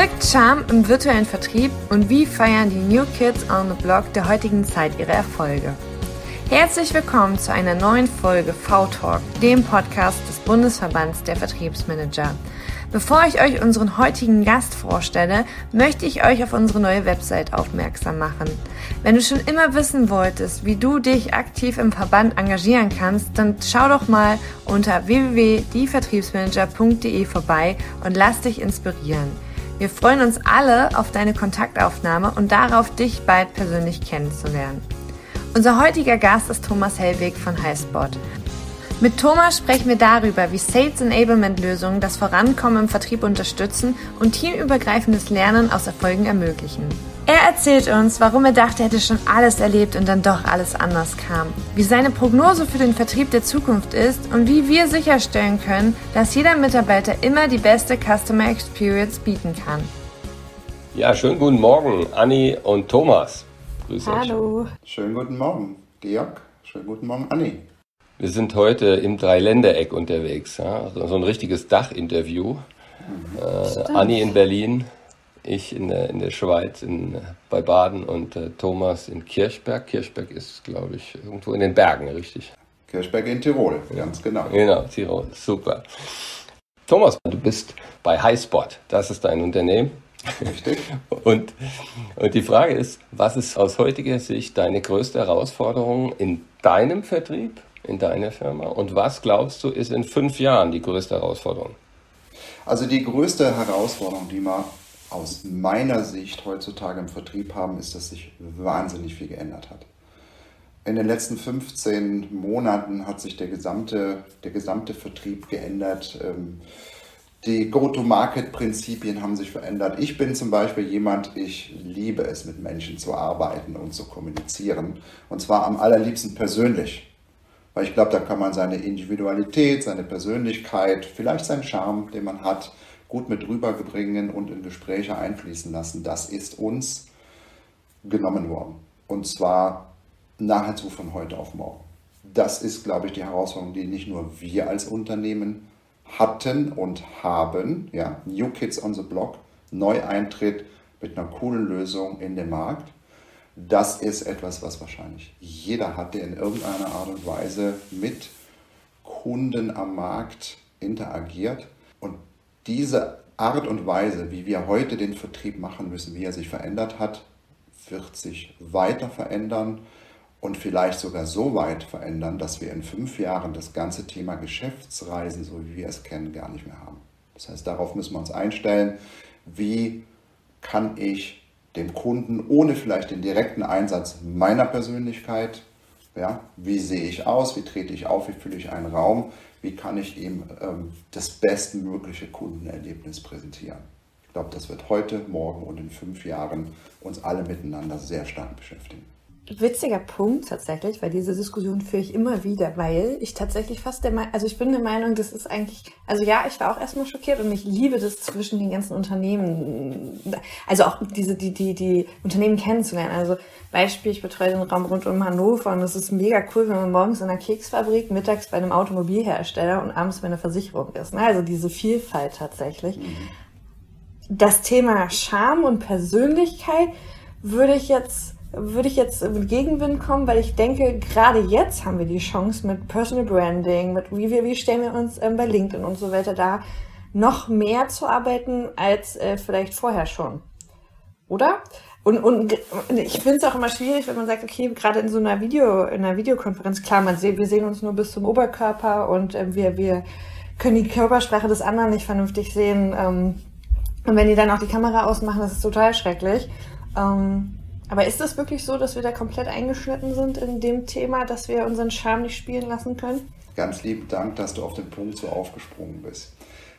Wirkt Charme im virtuellen Vertrieb und wie feiern die New Kids on the Block der heutigen Zeit ihre Erfolge? Herzlich willkommen zu einer neuen Folge V-Talk, dem Podcast des Bundesverbands der Vertriebsmanager. Bevor ich euch unseren heutigen Gast vorstelle, möchte ich euch auf unsere neue Website aufmerksam machen. Wenn du schon immer wissen wolltest, wie du dich aktiv im Verband engagieren kannst, dann schau doch mal unter www.dievertriebsmanager.de vorbei und lass dich inspirieren. Wir freuen uns alle auf deine Kontaktaufnahme und darauf, dich bald persönlich kennenzulernen. Unser heutiger Gast ist Thomas Hellweg von Highspot. Mit Thomas sprechen wir darüber, wie Sales Enablement Lösungen das Vorankommen im Vertrieb unterstützen und teamübergreifendes Lernen aus Erfolgen ermöglichen. Er erzählt uns, warum er dachte, er hätte schon alles erlebt und dann doch alles anders kam, wie seine Prognose für den Vertrieb der Zukunft ist und wie wir sicherstellen können, dass jeder Mitarbeiter immer die beste Customer Experience bieten kann. Ja, schönen guten Morgen, Anni und Thomas. Grüß Hallo. Euch. Schönen guten Morgen, Georg. Schönen guten Morgen, Anni. Wir sind heute im Dreiländereck unterwegs. Ja? So ein richtiges Dachinterview. Mhm. Äh, Anni in Berlin, ich in der, in der Schweiz in, bei Baden und äh, Thomas in Kirchberg. Kirchberg ist, glaube ich, irgendwo in den Bergen, richtig? Kirchberg in Tirol, ganz genau. Genau, Tirol, super. Thomas, du bist bei Highspot, das ist dein Unternehmen. Richtig. und, und die Frage ist, was ist aus heutiger Sicht deine größte Herausforderung in deinem Vertrieb in deiner Firma? Und was glaubst du, ist in fünf Jahren die größte Herausforderung? Also die größte Herausforderung, die wir aus meiner Sicht heutzutage im Vertrieb haben, ist, dass sich wahnsinnig viel geändert hat. In den letzten 15 Monaten hat sich der gesamte, der gesamte Vertrieb geändert. Ähm, die Go-to-Market-Prinzipien haben sich verändert. Ich bin zum Beispiel jemand, ich liebe es, mit Menschen zu arbeiten und zu kommunizieren. Und zwar am allerliebsten persönlich. Weil ich glaube, da kann man seine Individualität, seine Persönlichkeit, vielleicht seinen Charme, den man hat, gut mit rüberbringen und in Gespräche einfließen lassen. Das ist uns genommen worden. Und zwar nahezu von heute auf morgen. Das ist, glaube ich, die Herausforderung, die nicht nur wir als Unternehmen hatten und haben. Ja, New Kids on the Block, Neueintritt mit einer coolen Lösung in den Markt das ist etwas, was wahrscheinlich jeder hat, der in irgendeiner Art und Weise mit Kunden am Markt interagiert. Diese Art und Weise, wie wir heute den Vertrieb machen müssen, wie er sich verändert hat, wird sich weiter verändern und vielleicht sogar so weit verändern, dass wir in fünf Jahren das ganze Thema Geschäftsreisen, so wie wir es kennen, gar nicht mehr haben. Das heißt, darauf müssen wir uns einstellen, wie kann ich dem Kunden ohne vielleicht den direkten Einsatz meiner Persönlichkeit, ja, wie sehe ich aus, wie trete ich auf, wie fülle ich einen Raum, wie kann ich ihm ähm, das bestmögliche Kundenerlebnis präsentieren. Ich glaube, das wird heute, morgen und in fünf Jahren uns alle miteinander sehr stark beschäftigen witziger Punkt tatsächlich, weil diese Diskussion führe ich immer wieder, weil ich tatsächlich fast der Meinung, also ich bin der Meinung, das ist eigentlich, also ja, ich war auch erstmal schockiert und ich liebe das zwischen den ganzen Unternehmen, also auch diese, die, die, die Unternehmen kennenzulernen. Also Beispiel, ich betreue den Raum rund um Hannover und es ist mega cool, wenn man morgens in einer Keksfabrik, mittags bei einem Automobilhersteller und abends bei einer Versicherung ist. Ne? Also diese Vielfalt tatsächlich. Mhm. Das Thema Charme und Persönlichkeit würde ich jetzt würde ich jetzt mit Gegenwind kommen, weil ich denke, gerade jetzt haben wir die Chance mit Personal Branding, mit wie, wir, wie stellen wir uns ähm, bei LinkedIn und so weiter da, noch mehr zu arbeiten als äh, vielleicht vorher schon. Oder? Und, und ich finde es auch immer schwierig, wenn man sagt, okay, gerade in so einer Video, in einer Videokonferenz, klar, man sieht, wir sehen uns nur bis zum Oberkörper und äh, wir, wir können die Körpersprache des anderen nicht vernünftig sehen. Ähm, und wenn die dann auch die Kamera ausmachen, das ist total schrecklich. Ähm, aber ist das wirklich so, dass wir da komplett eingeschnitten sind in dem Thema, dass wir unseren Charme nicht spielen lassen können? Ganz lieben Dank, dass du auf den Punkt so aufgesprungen bist.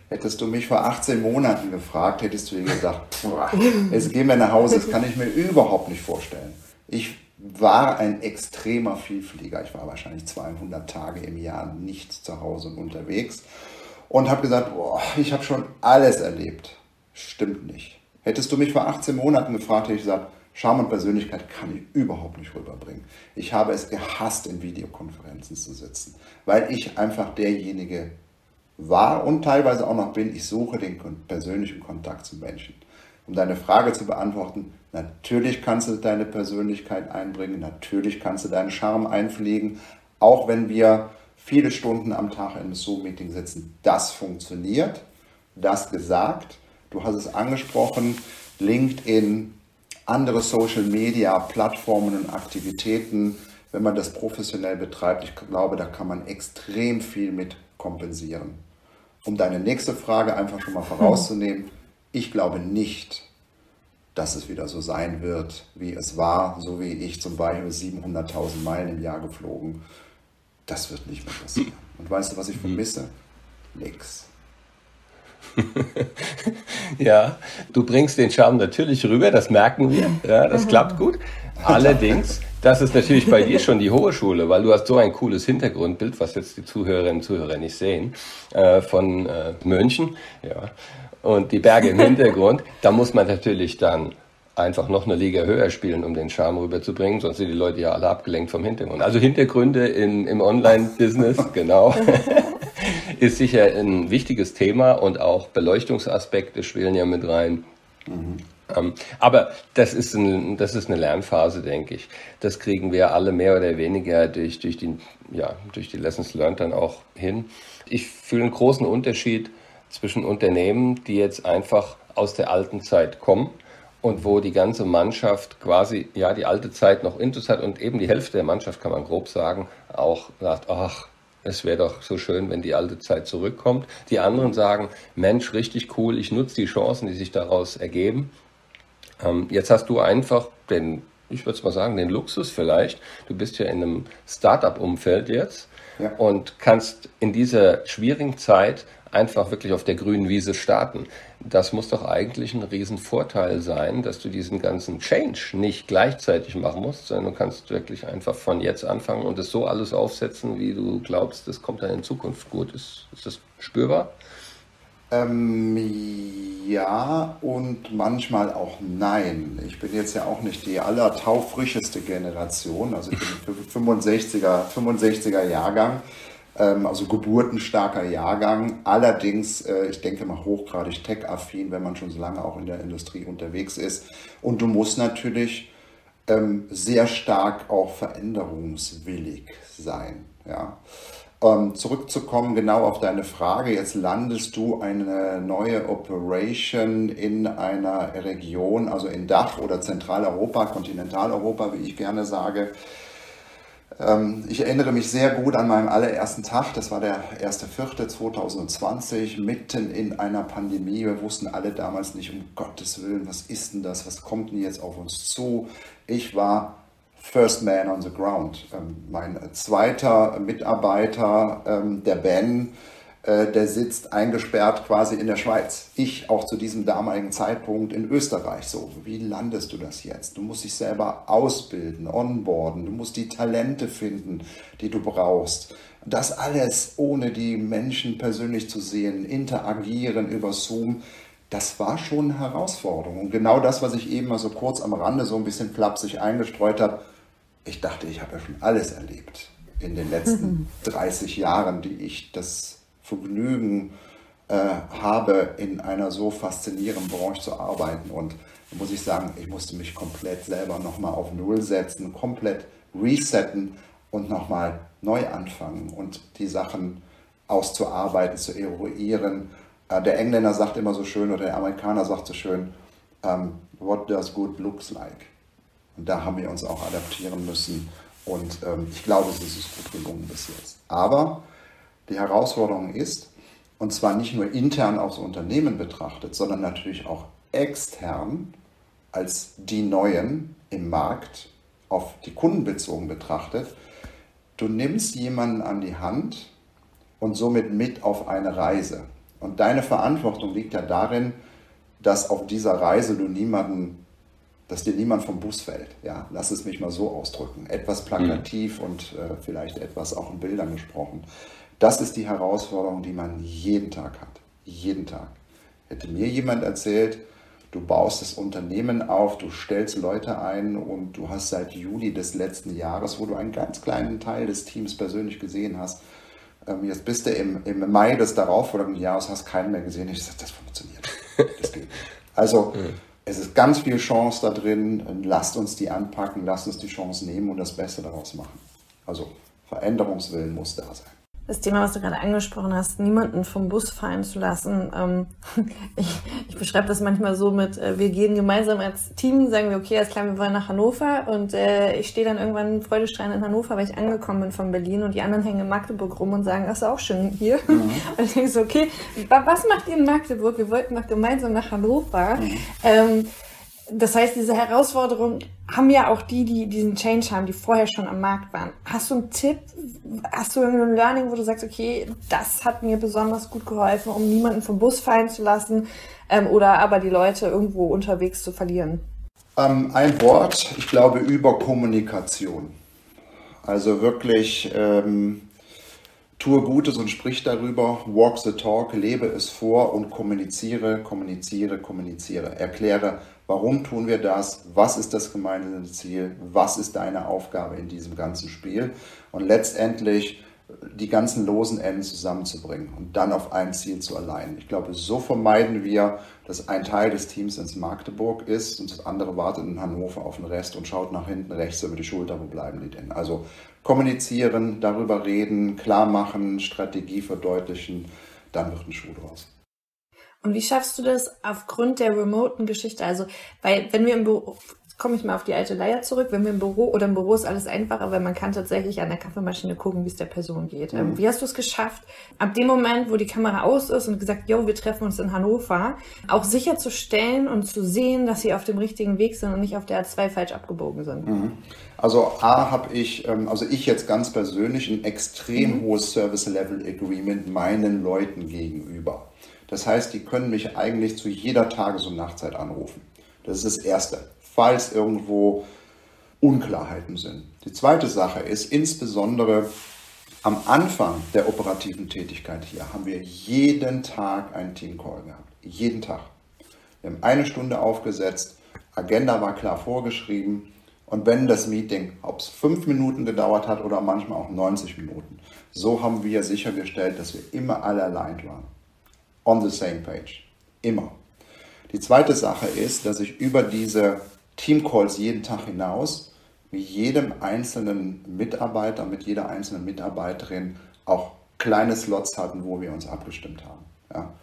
Hättest du mich vor 18 Monaten gefragt, hättest du dir gedacht, jetzt gehen wir nach Hause, das kann ich mir überhaupt nicht vorstellen. Ich war ein extremer Vielflieger. Ich war wahrscheinlich 200 Tage im Jahr nicht zu Hause und unterwegs und habe gesagt, boah, ich habe schon alles erlebt. Stimmt nicht. Hättest du mich vor 18 Monaten gefragt, hätte ich gesagt, Charme und Persönlichkeit kann ich überhaupt nicht rüberbringen. Ich habe es gehasst, in Videokonferenzen zu sitzen, weil ich einfach derjenige war und teilweise auch noch bin, ich suche den persönlichen Kontakt zu Menschen. um deine Frage zu beantworten, natürlich kannst du deine Persönlichkeit einbringen, natürlich kannst du deinen Charme einpflegen, auch wenn wir viele Stunden am Tag in einem Zoom-Meeting sitzen. Das funktioniert, das gesagt. Du hast es angesprochen, LinkedIn, andere Social-Media-Plattformen und Aktivitäten, wenn man das professionell betreibt, ich glaube, da kann man extrem viel mit kompensieren. Um deine nächste Frage einfach schon mal vorauszunehmen, ich glaube nicht, dass es wieder so sein wird, wie es war, so wie ich zum Beispiel 700.000 Meilen im Jahr geflogen. Das wird nicht mehr passieren. Und weißt du, was ich vermisse? Nix. ja, du bringst den Charme natürlich rüber, das merken wir. Ja, das klappt gut. Allerdings, das ist natürlich bei dir schon die hohe Schule, weil du hast so ein cooles Hintergrundbild, was jetzt die Zuhörerinnen und Zuhörer nicht sehen, äh, von äh, München. Ja. Und die Berge im Hintergrund, da muss man natürlich dann einfach noch eine Liga höher spielen, um den Charme rüberzubringen, sonst sind die Leute ja alle abgelenkt vom Hintergrund. Also Hintergründe in, im Online-Business, genau, ist sicher ein wichtiges Thema und auch Beleuchtungsaspekte spielen ja mit rein. Mhm. Ähm, aber das ist, ein, das ist eine Lernphase, denke ich. Das kriegen wir alle mehr oder weniger durch, durch, die, ja, durch die Lessons Learned dann auch hin. Ich fühle einen großen Unterschied zwischen Unternehmen, die jetzt einfach aus der alten Zeit kommen und wo die ganze Mannschaft quasi ja die alte Zeit noch intus hat und eben die Hälfte der Mannschaft, kann man grob sagen, auch sagt, ach, es wäre doch so schön, wenn die alte Zeit zurückkommt. Die anderen sagen, Mensch, richtig cool, ich nutze die Chancen, die sich daraus ergeben. Ähm, jetzt hast du einfach den, ich würde mal sagen, den Luxus vielleicht. Du bist ja in einem Startup-Umfeld jetzt ja. und kannst in dieser schwierigen Zeit einfach wirklich auf der grünen Wiese starten. Das muss doch eigentlich ein Riesenvorteil sein, dass du diesen ganzen Change nicht gleichzeitig machen musst, sondern du kannst wirklich einfach von jetzt anfangen und es so alles aufsetzen, wie du glaubst, das kommt dann in Zukunft gut. Ist, ist das spürbar? Ähm, ja und manchmal auch nein. Ich bin jetzt ja auch nicht die allertaufrischeste Generation, also ich bin 65er, 65er Jahrgang also geburtenstarker Jahrgang. Allerdings, äh, ich denke mal, hochgradig tech-affin, wenn man schon so lange auch in der Industrie unterwegs ist. Und du musst natürlich ähm, sehr stark auch veränderungswillig sein. Ja. Ähm, zurückzukommen genau auf deine Frage, jetzt landest du eine neue Operation in einer Region, also in Dach oder Zentraleuropa, Kontinentaleuropa, wie ich gerne sage, ähm, ich erinnere mich sehr gut an meinen allerersten Tag, das war der 1.4.2020, mitten in einer Pandemie. Wir wussten alle damals nicht, um Gottes Willen, was ist denn das, was kommt denn jetzt auf uns zu? Ich war First Man on the Ground. Ähm, mein zweiter Mitarbeiter, ähm, der Ben, der sitzt eingesperrt quasi in der Schweiz. Ich auch zu diesem damaligen Zeitpunkt in Österreich. So, wie landest du das jetzt? Du musst dich selber ausbilden, onboarden, du musst die Talente finden, die du brauchst. Das alles ohne die Menschen persönlich zu sehen, interagieren über Zoom. Das war schon eine Herausforderung. Und genau das, was ich eben mal so kurz am Rande so ein bisschen flapsig eingestreut habe, ich dachte, ich habe ja schon alles erlebt in den letzten 30 Jahren, die ich das Vergnügen äh, habe, in einer so faszinierenden Branche zu arbeiten. Und da muss ich sagen, ich musste mich komplett selber nochmal auf Null setzen, komplett resetten und nochmal neu anfangen und die Sachen auszuarbeiten, zu eruieren. Äh, der Engländer sagt immer so schön oder der Amerikaner sagt so schön, um, ähm, what does good looks like? Und da haben wir uns auch adaptieren müssen. Und ähm, ich glaube, es ist gut gelungen bis jetzt. Aber die Herausforderung ist, und zwar nicht nur intern aufs Unternehmen betrachtet, sondern natürlich auch extern als die Neuen im Markt auf die Kunden bezogen betrachtet. Du nimmst jemanden an die Hand und somit mit auf eine Reise. Und deine Verantwortung liegt ja darin, dass auf dieser Reise du niemanden, dass dir niemand vom Bus fällt. Ja, lass es mich mal so ausdrücken. Etwas plakativ mhm. und äh, vielleicht etwas auch in Bildern gesprochen. Das ist die Herausforderung, die man jeden Tag hat. Jeden Tag. Hätte mir jemand erzählt, du baust das Unternehmen auf, du stellst Leute ein und du hast seit Juli des letzten Jahres, wo du einen ganz kleinen Teil des Teams persönlich gesehen hast, ähm, jetzt bist du im, im Mai des darauffolgenden Jahres, hast keinen mehr gesehen. Ich sage, das funktioniert. Das geht. Also es ist ganz viel Chance da drin. Lasst uns die anpacken, lasst uns die Chance nehmen und das Beste daraus machen. Also Veränderungswillen muss da sein das Thema, was du gerade angesprochen hast, niemanden vom Bus fallen zu lassen. Ähm, ich, ich beschreibe das manchmal so mit, äh, wir gehen gemeinsam als Team, sagen wir, okay, als klar, wir wollen nach Hannover und äh, ich stehe dann irgendwann freudestrahlend in Hannover, weil ich angekommen bin von Berlin und die anderen hängen in Magdeburg rum und sagen, das ist auch schön hier. Mhm. Und ich denke so, okay, was macht ihr in Magdeburg? Wir wollten doch gemeinsam nach Hannover. Mhm. Ähm, das heißt, diese Herausforderung haben ja auch die, die diesen Change haben, die vorher schon am Markt waren. Hast du einen Tipp? Hast du irgendein Learning, wo du sagst, okay, das hat mir besonders gut geholfen, um niemanden vom Bus fallen zu lassen ähm, oder aber die Leute irgendwo unterwegs zu verlieren? Ähm, ein Wort, ich glaube, über Kommunikation. Also wirklich ähm, tue Gutes und sprich darüber, walk the talk, lebe es vor und kommuniziere, kommuniziere, kommuniziere. Erkläre, Warum tun wir das? Was ist das gemeinsame Ziel? Was ist deine Aufgabe in diesem ganzen Spiel? Und letztendlich die ganzen losen Enden zusammenzubringen und dann auf ein Ziel zu allein. Ich glaube, so vermeiden wir, dass ein Teil des Teams ins Magdeburg ist und das andere wartet in Hannover auf den Rest und schaut nach hinten rechts über die Schulter, wo bleiben die denn? Also kommunizieren, darüber reden, klar machen, Strategie verdeutlichen, dann wird ein Schuh draus. Und wie schaffst du das aufgrund der remoten Geschichte? Also, weil wenn wir im Büro, komme ich mal auf die alte Leier zurück, wenn wir im Büro oder im Büro ist alles einfacher, weil man kann tatsächlich an der Kaffeemaschine gucken, wie es der Person geht. Ähm, mhm. wie hast du es geschafft, ab dem Moment, wo die Kamera aus ist und gesagt, yo, wir treffen uns in Hannover, auch sicherzustellen und zu sehen, dass sie auf dem richtigen Weg sind und nicht auf der A2 falsch abgebogen sind? Mhm. Also A habe ich, ähm, also ich jetzt ganz persönlich ein extrem mhm. hohes Service Level Agreement meinen Leuten gegenüber. Das heißt, die können mich eigentlich zu jeder Tages- und Nachtzeit anrufen. Das ist das Erste, falls irgendwo Unklarheiten sind. Die zweite Sache ist, insbesondere am Anfang der operativen Tätigkeit hier haben wir jeden Tag einen Teamcall gehabt. Jeden Tag. Wir haben eine Stunde aufgesetzt, Agenda war klar vorgeschrieben und wenn das Meeting, ob es fünf Minuten gedauert hat oder manchmal auch 90 Minuten, so haben wir sichergestellt, dass wir immer alle allein waren on the same page. Immer. Die zweite Sache ist, dass ich über diese Teamcalls jeden Tag hinaus mit jedem einzelnen Mitarbeiter, mit jeder einzelnen Mitarbeiterin auch kleine Slots hatten, wo wir uns abgestimmt haben. Ja.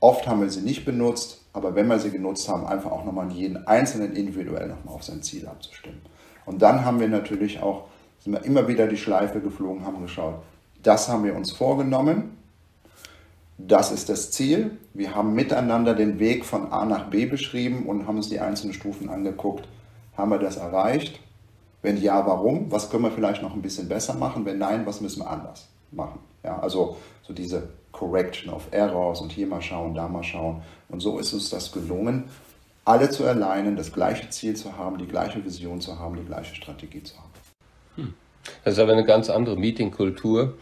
Oft haben wir sie nicht benutzt, aber wenn wir sie genutzt haben, einfach auch nochmal jeden Einzelnen individuell nochmal auf sein Ziel abzustimmen. Und dann haben wir natürlich auch, sind wir immer wieder die Schleife geflogen, haben geschaut, das haben wir uns vorgenommen, das ist das Ziel. Wir haben miteinander den Weg von A nach B beschrieben und haben uns die einzelnen Stufen angeguckt. Haben wir das erreicht? Wenn ja, warum? Was können wir vielleicht noch ein bisschen besser machen? Wenn nein, was müssen wir anders machen? Ja, also so diese Correction of Errors und hier mal schauen, da mal schauen. Und so ist uns das gelungen, alle zu erleinen, das gleiche Ziel zu haben, die gleiche Vision zu haben, die gleiche Strategie zu haben. Hm. Das ist aber eine ganz andere Meetingkultur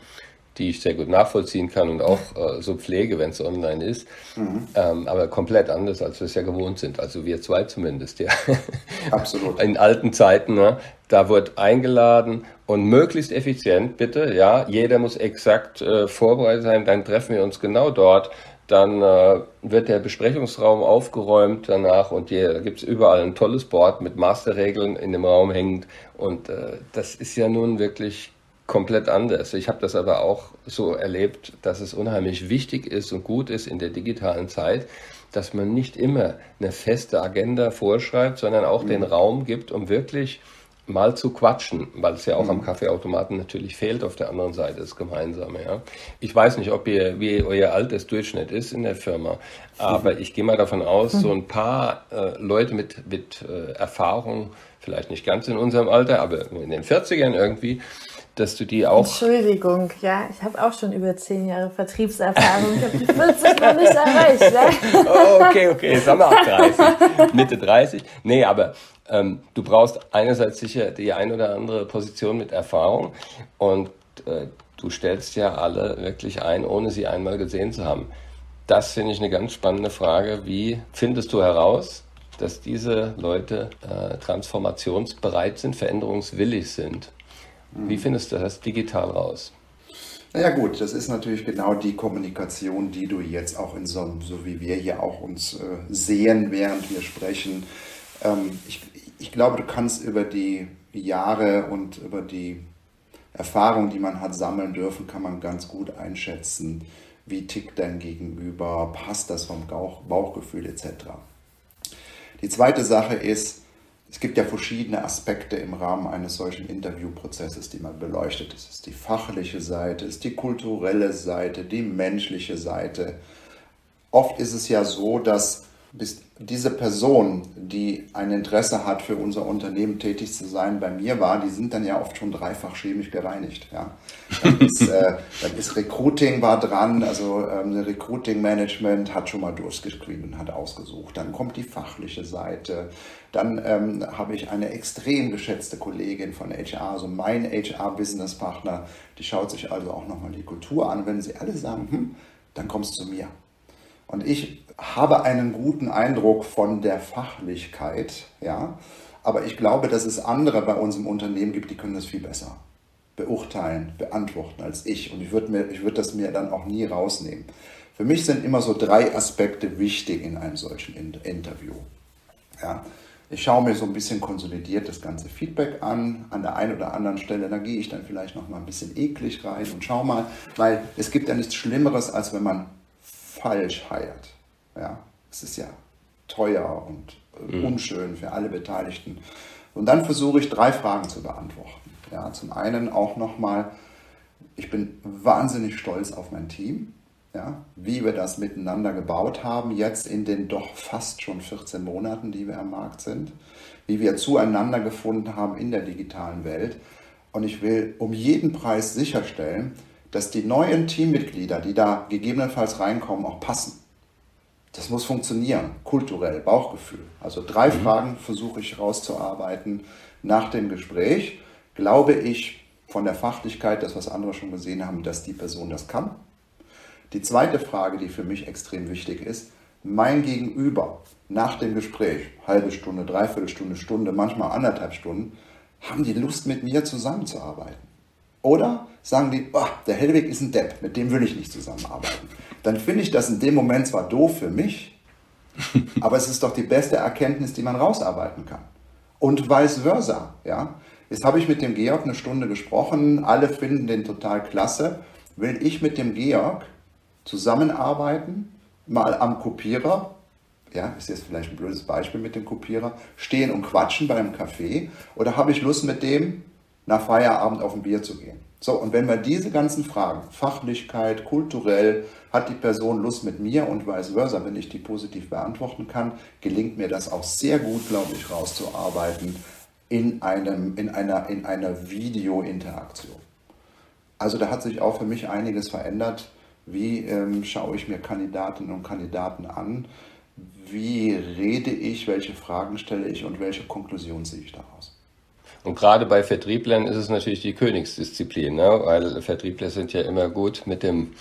die ich sehr gut nachvollziehen kann und auch äh, so pflege, wenn es online ist. Mhm. Ähm, aber komplett anders, als wir es ja gewohnt sind. Also wir zwei zumindest, ja. Absolut. In alten Zeiten, ne, da wird eingeladen und möglichst effizient, bitte, ja. Jeder muss exakt äh, vorbereitet sein, dann treffen wir uns genau dort. Dann äh, wird der Besprechungsraum aufgeräumt danach und hier, da gibt es überall ein tolles Board mit Masterregeln in dem Raum hängend. Und äh, das ist ja nun wirklich komplett anders. Ich habe das aber auch so erlebt, dass es unheimlich wichtig ist und gut ist in der digitalen Zeit, dass man nicht immer eine feste Agenda vorschreibt, sondern auch mhm. den Raum gibt, um wirklich mal zu quatschen, weil es ja auch mhm. am Kaffeeautomaten natürlich fehlt auf der anderen Seite das Gemeinsame. Ja. Ich weiß nicht, ob ihr, wie euer Altersdurchschnitt ist in der Firma, aber mhm. ich gehe mal davon aus, so ein paar äh, Leute mit, mit äh, Erfahrung, vielleicht nicht ganz in unserem Alter, aber in den 40ern irgendwie, dass du die auch. Entschuldigung, ja, ich habe auch schon über zehn Jahre Vertriebserfahrung. Ich habe die 40 noch nicht erreicht. Ja? Oh, okay, okay, wir auch 30. Mitte 30. Nee, aber ähm, du brauchst einerseits sicher die ein oder andere Position mit Erfahrung und äh, du stellst ja alle wirklich ein, ohne sie einmal gesehen zu haben. Das finde ich eine ganz spannende Frage. Wie findest du heraus, dass diese Leute äh, transformationsbereit sind, veränderungswillig sind? Wie findest du das digital raus? Naja gut, das ist natürlich genau die Kommunikation, die du jetzt auch in so, so wie wir hier auch uns äh, sehen, während wir sprechen. Ähm, ich, ich glaube, du kannst über die Jahre und über die Erfahrung, die man hat sammeln dürfen, kann man ganz gut einschätzen, wie tickt dein Gegenüber, passt das vom Bauch, Bauchgefühl etc. Die zweite Sache ist, es gibt ja verschiedene Aspekte im Rahmen eines solchen Interviewprozesses, die man beleuchtet. Es ist die fachliche Seite, es ist die kulturelle Seite, die menschliche Seite. Oft ist es ja so, dass bis diese Person, die ein Interesse hat, für unser Unternehmen tätig zu sein, bei mir war, die sind dann ja oft schon dreifach chemisch gereinigt. Ja. Dann, ist, äh, dann ist Recruiting war dran, also ähm, Recruiting Management hat schon mal durchgescreent, hat ausgesucht. Dann kommt die fachliche Seite. Dann ähm, habe ich eine extrem geschätzte Kollegin von HR, also mein HR-Business-Partner, die schaut sich also auch nochmal die Kultur an. Wenn sie alle sagen, hm, dann kommst du zu mir. Und ich habe einen guten Eindruck von der Fachlichkeit, ja. Aber ich glaube, dass es andere bei uns im Unternehmen gibt, die können das viel besser beurteilen, beantworten als ich. Und ich würde würd das mir dann auch nie rausnehmen. Für mich sind immer so drei Aspekte wichtig in einem solchen Interview. Ja, ich schaue mir so ein bisschen konsolidiert das ganze Feedback an. An der einen oder anderen Stelle, da gehe ich dann vielleicht noch mal ein bisschen eklig rein und schau mal, weil es gibt ja nichts Schlimmeres, als wenn man falsch heiert. Ja, es ist ja teuer und äh, mhm. unschön für alle Beteiligten. Und dann versuche ich drei Fragen zu beantworten. Ja, zum einen auch nochmal, ich bin wahnsinnig stolz auf mein Team, ja, wie wir das miteinander gebaut haben, jetzt in den doch fast schon 14 Monaten, die wir am Markt sind, wie wir zueinander gefunden haben in der digitalen Welt. Und ich will um jeden Preis sicherstellen, dass die neuen Teammitglieder, die da gegebenenfalls reinkommen, auch passen. Das muss funktionieren, kulturell, Bauchgefühl. Also drei mhm. Fragen versuche ich rauszuarbeiten nach dem Gespräch. Glaube ich von der Fachlichkeit, das was andere schon gesehen haben, dass die Person das kann? Die zweite Frage, die für mich extrem wichtig ist, mein Gegenüber nach dem Gespräch, halbe Stunde, dreiviertel Stunde, Stunde, manchmal anderthalb Stunden, haben die Lust mit mir zusammenzuarbeiten? Oder sagen die, oh, der Hellweg ist ein Depp, mit dem will ich nicht zusammenarbeiten. Dann finde ich das in dem Moment zwar doof für mich, aber es ist doch die beste Erkenntnis, die man rausarbeiten kann. Und vice versa. Ja? Jetzt habe ich mit dem Georg eine Stunde gesprochen, alle finden den total klasse. Will ich mit dem Georg zusammenarbeiten, mal am Kopierer, ja, ist jetzt vielleicht ein blödes Beispiel mit dem Kopierer, stehen und quatschen beim Café oder habe ich Lust mit dem nach Feierabend auf ein Bier zu gehen. So, und wenn wir diese ganzen Fragen, Fachlichkeit, kulturell, hat die Person Lust mit mir und vice versa, wenn ich die positiv beantworten kann, gelingt mir das auch sehr gut, glaube ich, rauszuarbeiten in, einem, in einer, in einer Videointeraktion. Also da hat sich auch für mich einiges verändert. Wie ähm, schaue ich mir Kandidatinnen und Kandidaten an? Wie rede ich? Welche Fragen stelle ich und welche Konklusion ziehe ich daraus? Und gerade bei Vertrieblern ist es natürlich die Königsdisziplin, ne? weil Vertriebler sind ja immer gut mit dem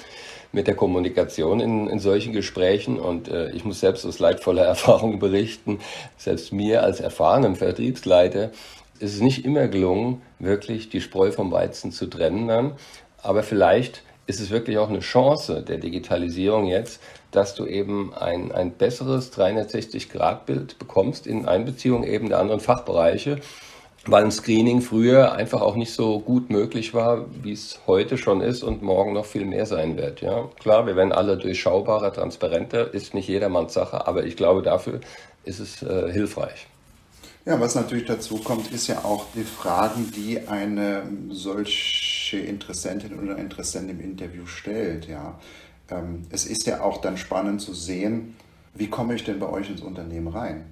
mit der Kommunikation in, in solchen Gesprächen. Und äh, ich muss selbst aus leidvoller Erfahrung berichten, selbst mir als erfahrenem Vertriebsleiter ist es nicht immer gelungen, wirklich die Spreu vom Weizen zu trennen dann. Aber vielleicht ist es wirklich auch eine Chance der Digitalisierung jetzt, dass du eben ein, ein besseres 360-Grad-Bild bekommst in Einbeziehung eben der anderen Fachbereiche weil ein Screening früher einfach auch nicht so gut möglich war, wie es heute schon ist und morgen noch viel mehr sein wird. Ja, klar, wir werden alle durchschaubarer, transparenter, ist nicht jedermanns Sache, aber ich glaube, dafür ist es äh, hilfreich. Ja, was natürlich dazu kommt, ist ja auch die Fragen, die eine solche Interessentin oder Interessent im Interview stellt. Ja, ähm, es ist ja auch dann spannend zu sehen, wie komme ich denn bei euch ins Unternehmen rein?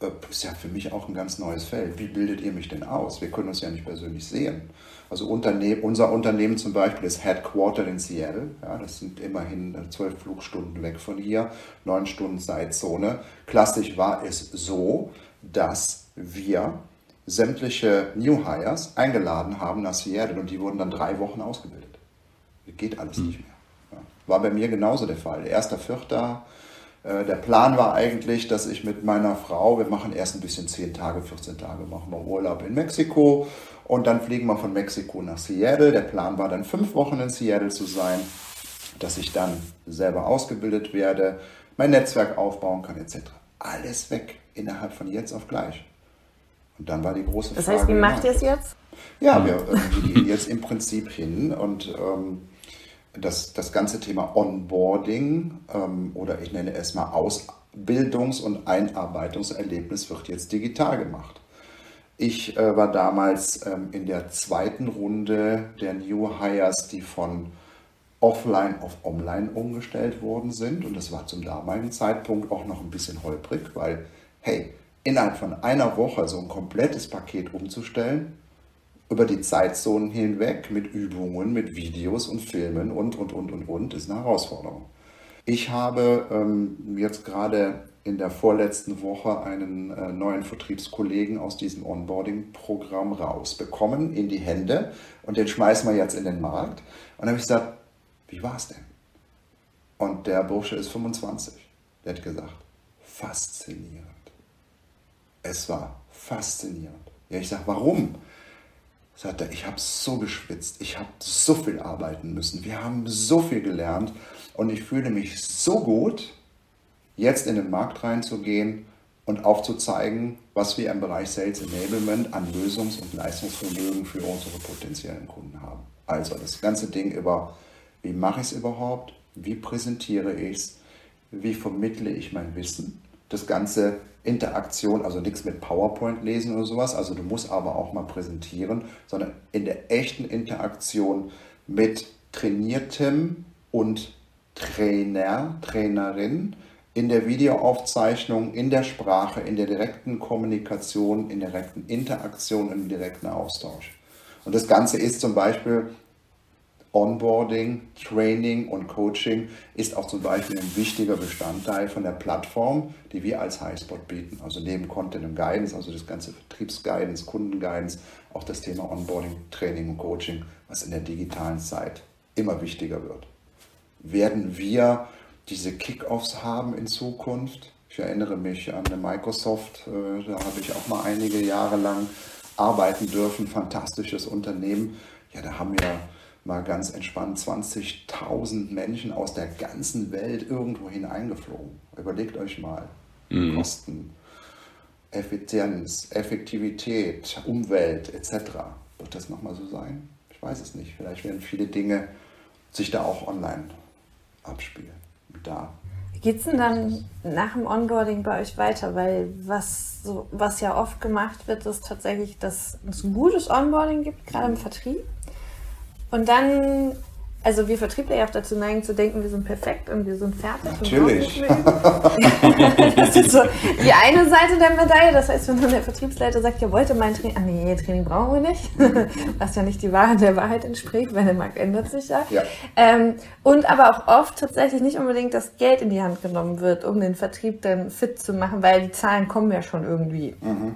Äh, ist ja für mich auch ein ganz neues Feld. Wie bildet ihr mich denn aus? Wir können uns ja nicht persönlich sehen. Also Unternehmen, unser Unternehmen zum Beispiel ist Headquarter in Seattle. Ja, das sind immerhin äh, zwölf Flugstunden weg von hier, neun Stunden Zeitzone. Klassisch war es so, dass wir sämtliche New Hires eingeladen haben nach Seattle und die wurden dann drei Wochen ausgebildet. Geht alles mhm. nicht mehr. Ja. War bei mir genauso der Fall. Erster Vierter der Plan war eigentlich, dass ich mit meiner Frau, wir machen erst ein bisschen 10 Tage, 14 Tage, machen wir Urlaub in Mexiko und dann fliegen wir von Mexiko nach Seattle. Der Plan war dann fünf Wochen in Seattle zu sein, dass ich dann selber ausgebildet werde, mein Netzwerk aufbauen kann etc. Alles weg innerhalb von jetzt auf gleich. Und dann war die große Frage. Das heißt, wie macht ihr es jetzt? Ja, wir, wir gehen jetzt im Prinzip hin und ähm, das, das ganze Thema Onboarding ähm, oder ich nenne es mal Ausbildungs- und Einarbeitungserlebnis wird jetzt digital gemacht. Ich äh, war damals ähm, in der zweiten Runde der New Hires, die von offline auf online umgestellt worden sind. Und das war zum damaligen Zeitpunkt auch noch ein bisschen holprig, weil, hey, innerhalb von einer Woche so ein komplettes Paket umzustellen, über die Zeitzonen hinweg mit Übungen, mit Videos und Filmen und, und, und, und, und, ist eine Herausforderung. Ich habe ähm, jetzt gerade in der vorletzten Woche einen äh, neuen Vertriebskollegen aus diesem Onboarding-Programm rausbekommen in die Hände und den schmeißen wir jetzt in den Markt. Und dann habe ich gesagt, wie war es denn? Und der Bursche ist 25. Der hat gesagt, faszinierend. Es war faszinierend. Ja, ich sage, warum? Sagt er, ich habe so geschwitzt, ich habe so viel arbeiten müssen, wir haben so viel gelernt und ich fühle mich so gut, jetzt in den Markt reinzugehen und aufzuzeigen, was wir im Bereich Sales Enablement an Lösungs- und Leistungsvermögen für unsere potenziellen Kunden haben. Also das ganze Ding über, wie mache ich es überhaupt, wie präsentiere ich es, wie vermittle ich mein Wissen, das ganze Interaktion, also nichts mit PowerPoint lesen oder sowas, also du musst aber auch mal präsentieren, sondern in der echten Interaktion mit trainiertem und Trainer, Trainerin, in der Videoaufzeichnung, in der Sprache, in der direkten Kommunikation, in der direkten Interaktion, im direkten Austausch. Und das Ganze ist zum Beispiel Onboarding, Training und Coaching ist auch zum Beispiel ein wichtiger Bestandteil von der Plattform, die wir als Highspot bieten. Also neben Content und Guidance, also das ganze Vertriebsguidance, Kundenguidance, auch das Thema Onboarding, Training und Coaching, was in der digitalen Zeit immer wichtiger wird. Werden wir diese Kickoffs haben in Zukunft? Ich erinnere mich an Microsoft, äh, da habe ich auch mal einige Jahre lang arbeiten dürfen, fantastisches Unternehmen. Ja, da haben wir mal ganz entspannt 20.000 Menschen aus der ganzen Welt irgendwo hineingeflogen. Überlegt euch mal. Mhm. Kosten, Effizienz, Effektivität, Umwelt etc. Wird das nochmal so sein? Ich weiß es nicht. Vielleicht werden viele Dinge sich da auch online abspielen. Da. Wie geht es denn dann nach dem Onboarding bei euch weiter? Weil was, so, was ja oft gemacht wird, ist tatsächlich, dass es ein gutes Onboarding gibt, gerade im Vertrieb. Und dann, also wir Vertriebler ja auch dazu neigen zu denken, wir sind perfekt und wir sind fertig. Natürlich. das ist so die eine Seite der Medaille. Das heißt, wenn dann der Vertriebsleiter sagt, ja, wollte mein Training, ah nee, Training brauchen wir nicht, was ja nicht die Wahrheit der Wahrheit entspricht, weil der Markt ändert sich ja. ja. Ähm, und aber auch oft tatsächlich nicht unbedingt das Geld in die Hand genommen wird, um den Vertrieb dann fit zu machen, weil die Zahlen kommen ja schon irgendwie. Mhm.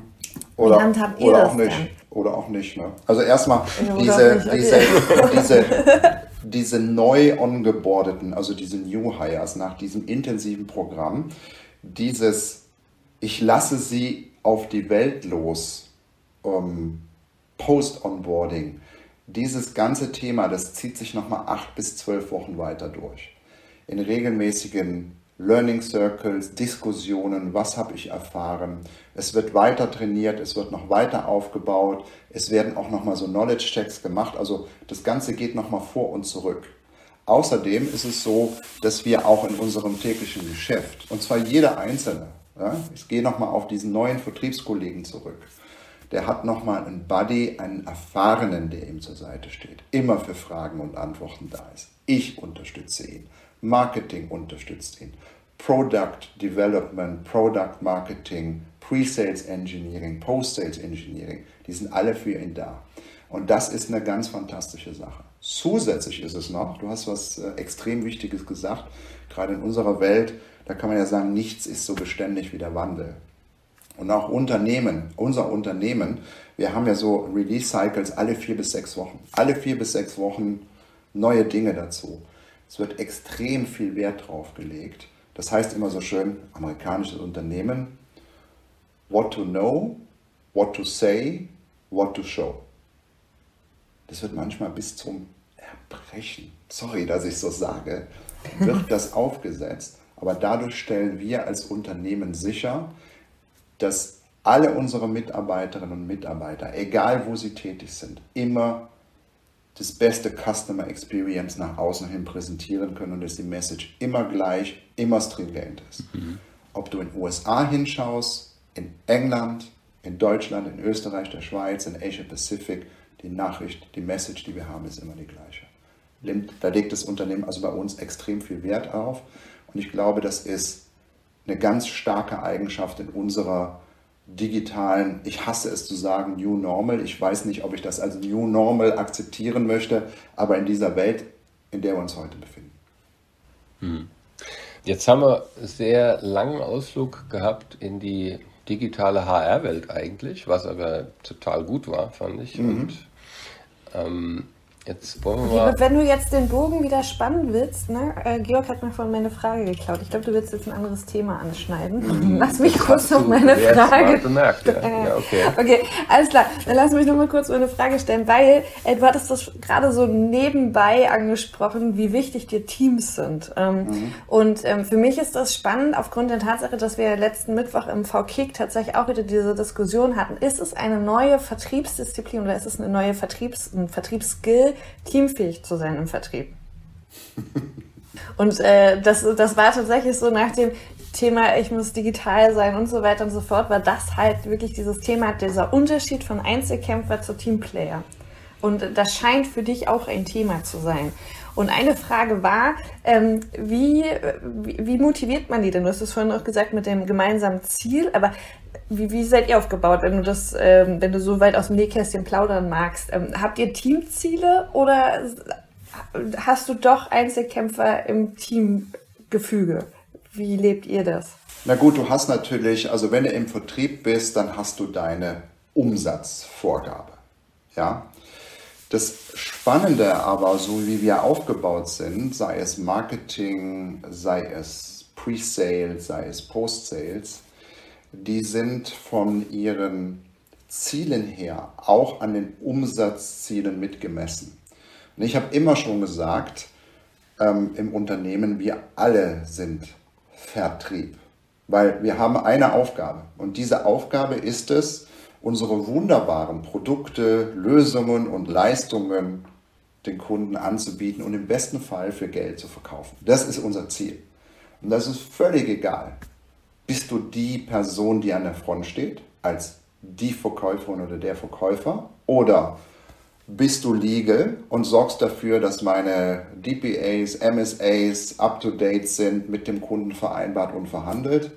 Oder, oder auch nicht. Dann? Oder auch nicht. Ne? Also erstmal diese, okay. diese, diese, diese neu ongebordeten, also diese New Hires nach diesem intensiven Programm, dieses, ich lasse sie auf die Welt los, ähm, Post-Onboarding, dieses ganze Thema, das zieht sich nochmal acht bis zwölf Wochen weiter durch. In regelmäßigen Learning Circles, Diskussionen, was habe ich erfahren. Es wird weiter trainiert, es wird noch weiter aufgebaut, es werden auch nochmal so Knowledge Checks gemacht, also das Ganze geht nochmal vor und zurück. Außerdem ist es so, dass wir auch in unserem täglichen Geschäft, und zwar jeder Einzelne, ja, ich gehe nochmal auf diesen neuen Vertriebskollegen zurück, der hat nochmal einen Buddy, einen Erfahrenen, der ihm zur Seite steht, immer für Fragen und Antworten da ist. Ich unterstütze ihn. Marketing unterstützt ihn. Product Development, Product Marketing, Pre-Sales Engineering, Post-Sales Engineering, die sind alle für ihn da. Und das ist eine ganz fantastische Sache. Zusätzlich ist es noch, du hast was äh, extrem Wichtiges gesagt, gerade in unserer Welt, da kann man ja sagen, nichts ist so beständig wie der Wandel. Und auch Unternehmen, unser Unternehmen, wir haben ja so Release-Cycles alle vier bis sechs Wochen. Alle vier bis sechs Wochen neue Dinge dazu. Es wird extrem viel Wert drauf gelegt, Das heißt immer so schön, amerikanisches Unternehmen, what to know, what to say, what to show. Das wird manchmal bis zum Erbrechen, sorry, dass ich so sage, wird das aufgesetzt. Aber dadurch stellen wir als Unternehmen sicher, dass alle unsere Mitarbeiterinnen und Mitarbeiter, egal wo sie tätig sind, immer das beste Customer Experience nach außen hin präsentieren können und dass die Message immer gleich, immer stringent ist. Mhm. Ob du in den USA hinschaust, in England, in Deutschland, in Österreich, der Schweiz, in Asia Pacific, die Nachricht, die Message, die wir haben, ist immer die gleiche. Da legt das Unternehmen also bei uns extrem viel Wert auf und ich glaube, das ist eine ganz starke Eigenschaft in unserer digitalen, ich hasse es zu sagen, New Normal. Ich weiß nicht, ob ich das als New Normal akzeptieren möchte, aber in dieser Welt, in der wir uns heute befinden. Hm. Jetzt haben wir sehr langen Ausflug gehabt in die digitale HR-Welt eigentlich, was aber total gut war, fand ich. Mhm. Und ähm, Jetzt wollen wir mal. Wenn du jetzt den Bogen wieder spannen willst, ne? Äh, Georg hat mir vorhin meine Frage geklaut. Ich glaube, du willst jetzt ein anderes Thema anschneiden. Mhm. Lass mich das kurz noch meine Frage. Bemerkt, ja. ja, okay. okay, alles klar. Dann lass mich noch mal kurz meine Frage stellen, weil äh, du hattest das gerade so nebenbei angesprochen, wie wichtig dir Teams sind. Ähm, mhm. Und ähm, für mich ist das spannend aufgrund der Tatsache, dass wir letzten Mittwoch im VKIK tatsächlich auch wieder diese Diskussion hatten. Ist es eine neue Vertriebsdisziplin oder ist es eine neue Vertriebs, ein Vertriebsskill? Teamfähig zu sein im Vertrieb. und äh, das, das war tatsächlich so nach dem Thema, ich muss digital sein und so weiter und so fort, war das halt wirklich dieses Thema, dieser Unterschied von Einzelkämpfer zu Teamplayer. Und das scheint für dich auch ein Thema zu sein. Und eine Frage war, ähm, wie, wie, wie, motiviert man die denn? Du hast es vorhin auch gesagt mit dem gemeinsamen Ziel, aber wie, wie seid ihr aufgebaut, wenn du das, ähm, wenn du so weit aus dem Nähkästchen plaudern magst? Ähm, habt ihr Teamziele oder hast du doch Einzelkämpfer im Teamgefüge? Wie lebt ihr das? Na gut, du hast natürlich, also wenn du im Vertrieb bist, dann hast du deine Umsatzvorgabe. Ja. Das Spannende aber, so wie wir aufgebaut sind, sei es Marketing, sei es Pre-Sales, sei es Post-Sales, die sind von ihren Zielen her auch an den Umsatzzielen mitgemessen. Und ich habe immer schon gesagt, ähm, im Unternehmen, wir alle sind Vertrieb, weil wir haben eine Aufgabe und diese Aufgabe ist es, unsere wunderbaren Produkte, Lösungen und Leistungen den Kunden anzubieten und im besten Fall für Geld zu verkaufen. Das ist unser Ziel. Und das ist völlig egal, bist du die Person, die an der Front steht, als die Verkäuferin oder der Verkäufer? Oder bist du legal und sorgst dafür, dass meine DPAs, MSAs up-to-date sind, mit dem Kunden vereinbart und verhandelt?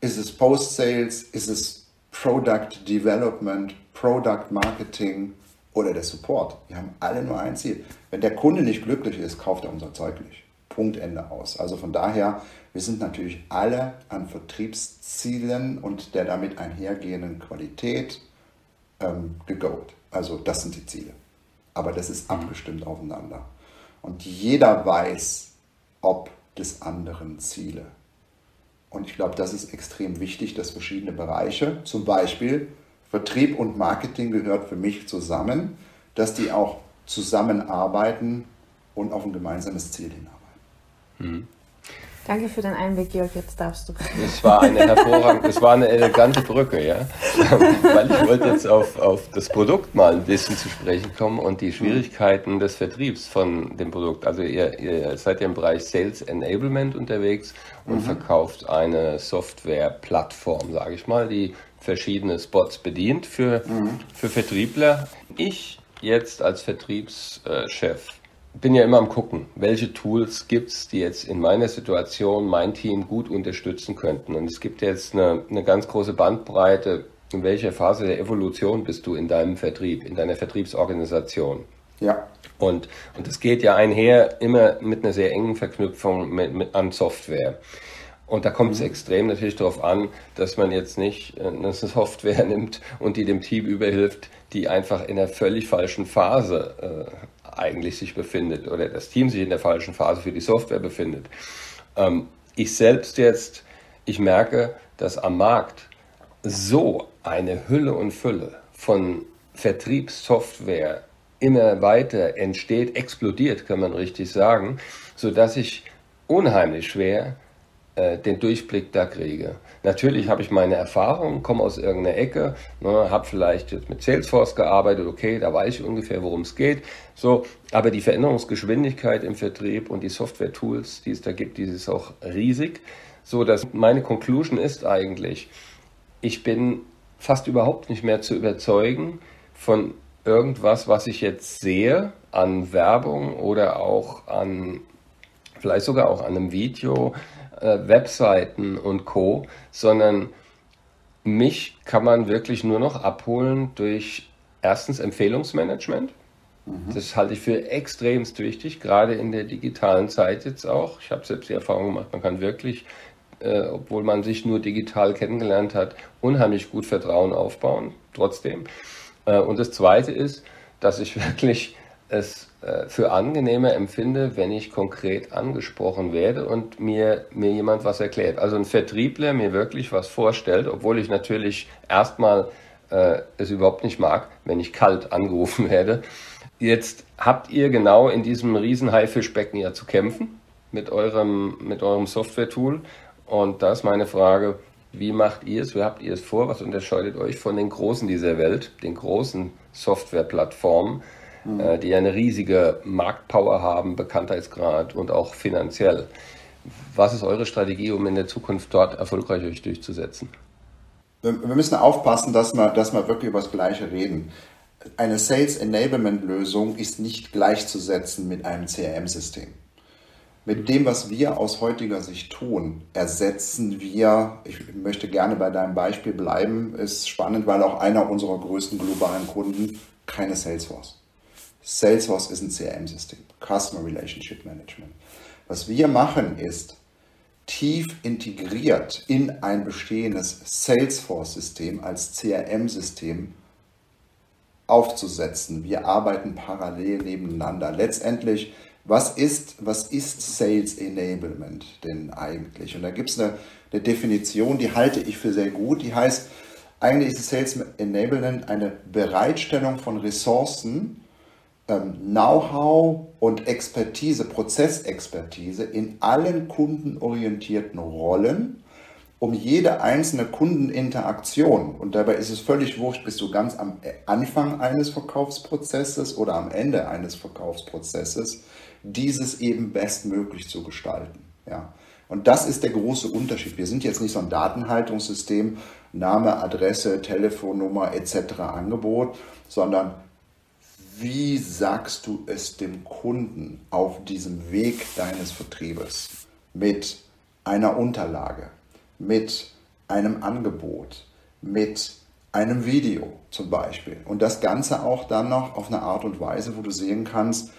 Ist es Post-Sales? Ist es Product Development, Product Marketing oder der Support? Wir haben alle nur ein Ziel. Wenn der Kunde nicht glücklich ist, kauft er unser Zeug nicht. Punkt Ende aus. Also von daher wir sind natürlich alle an Vertriebszielen und der damit einhergehenden Qualität ähm, gegolt. Also das sind die Ziele. Aber das ist abgestimmt aufeinander. Und jeder weiß, ob des anderen Ziele. Und ich glaube, das ist extrem wichtig, dass verschiedene Bereiche, zum Beispiel Vertrieb und Marketing gehört für mich zusammen, dass die auch zusammenarbeiten und auf ein gemeinsames Ziel hinarbeiten. Mhm. Danke für den Einblick, Georg. Jetzt darfst du. Es war eine hervorragende, es war eine elegante Brücke, ja. Weil ich wollte jetzt auf, auf das Produkt mal ein bisschen zu sprechen kommen und die Schwierigkeiten des Vertriebs von dem Produkt. Also ihr, ihr seid ja im Bereich Sales Enablement unterwegs und mhm. verkauft eine Softwareplattform, sage ich mal, die verschiedene Spots bedient für, mhm. für Vertriebler. Ich jetzt als Vertriebschef bin ja immer am gucken, welche Tools gibt es, die jetzt in meiner Situation mein Team gut unterstützen könnten. Und es gibt jetzt eine, eine ganz große Bandbreite. In welcher Phase der Evolution bist du in deinem Vertrieb, in deiner Vertriebsorganisation? Ja. Und, und das geht ja einher immer mit einer sehr engen Verknüpfung mit, mit, an Software. Und da kommt es mhm. extrem natürlich darauf an, dass man jetzt nicht eine Software nimmt und die dem Team überhilft, die einfach in einer völlig falschen Phase äh, eigentlich sich befindet oder das Team sich in der falschen Phase für die Software befindet. Ähm, ich selbst jetzt, ich merke, dass am Markt so eine Hülle und Fülle von Vertriebssoftware immer weiter entsteht, explodiert, kann man richtig sagen, sodass ich unheimlich schwer äh, den Durchblick da kriege. Natürlich habe ich meine Erfahrungen, komme aus irgendeiner Ecke, ne, habe vielleicht jetzt mit Salesforce gearbeitet, okay, da weiß ich ungefähr, worum es geht. So, aber die Veränderungsgeschwindigkeit im Vertrieb und die Software-Tools, die es da gibt, die ist auch riesig. So, dass meine Conclusion ist eigentlich, ich bin fast überhaupt nicht mehr zu überzeugen von irgendwas, was ich jetzt sehe an Werbung oder auch an, vielleicht sogar auch an einem Video, äh, Webseiten und Co., sondern mich kann man wirklich nur noch abholen durch erstens Empfehlungsmanagement. Mhm. Das halte ich für extremst wichtig, gerade in der digitalen Zeit jetzt auch. Ich habe selbst die Erfahrung gemacht, man kann wirklich, äh, obwohl man sich nur digital kennengelernt hat, unheimlich gut Vertrauen aufbauen, trotzdem. Äh, und das Zweite ist, dass ich wirklich es für angenehmer empfinde, wenn ich konkret angesprochen werde und mir, mir jemand was erklärt. Also ein Vertriebler mir wirklich was vorstellt, obwohl ich natürlich erstmal äh, es überhaupt nicht mag, wenn ich kalt angerufen werde. Jetzt habt ihr genau in diesem riesen Haifischbecken ja zu kämpfen mit eurem, mit eurem Software-Tool. Und da ist meine Frage, wie macht ihr es? Wie habt ihr es vor? Was unterscheidet euch von den Großen dieser Welt, den großen Softwareplattformen? Mhm. äh, die eine riesige Marktpower haben, Bekanntheitsgrad und auch finanziell. Was ist eure Strategie, um in der Zukunft dort erfolgreich euch durchzusetzen? Wir müssen aufpassen, dass wir, dass wir wirklich über das Gleiche reden. Eine Sales Enablement Lösung ist nicht gleichzusetzen mit einem CRM-System. Mit dem, was wir aus heutiger Sicht tun, ersetzen wir, ich möchte gerne bei deinem Beispiel bleiben, ist spannend, weil auch einer unserer größten globalen Kunden keine Salesforce. Salesforce ist ein CRM-System, Customer Relationship Management. Was wir machen ist, tief integriert in ein bestehendes Salesforce-System als CRM-System aufzusetzen. Wir arbeiten parallel nebeneinander. Letztendlich, was ist, was ist Sales Enablement denn eigentlich? Und da gibt es eine, eine Definition, die halte ich für sehr gut. Die heißt, eigentlich ist Sales Enablement eine Bereitstellung von Ressourcen, Know-how und Expertise, Prozessexpertise in allen kundenorientierten Rollen, um jede einzelne Kundeninteraktion, und dabei ist es völlig wurscht, bist du ganz am Anfang eines Verkaufsprozesses oder am Ende eines Verkaufsprozesses, dieses eben bestmöglich zu gestalten. Ja. Und das ist der große Unterschied. Wir sind jetzt nicht so ein Datenhaltungssystem, Name, Adresse, Telefonnummer etc. Angebot, sondern wie sagst du es dem Kunden auf diesem Weg deines Vertriebes mit einer Unterlage, mit einem Angebot, mit einem Video zum Beispiel und das Ganze auch dann noch auf eine Art und Weise, wo du sehen kannst,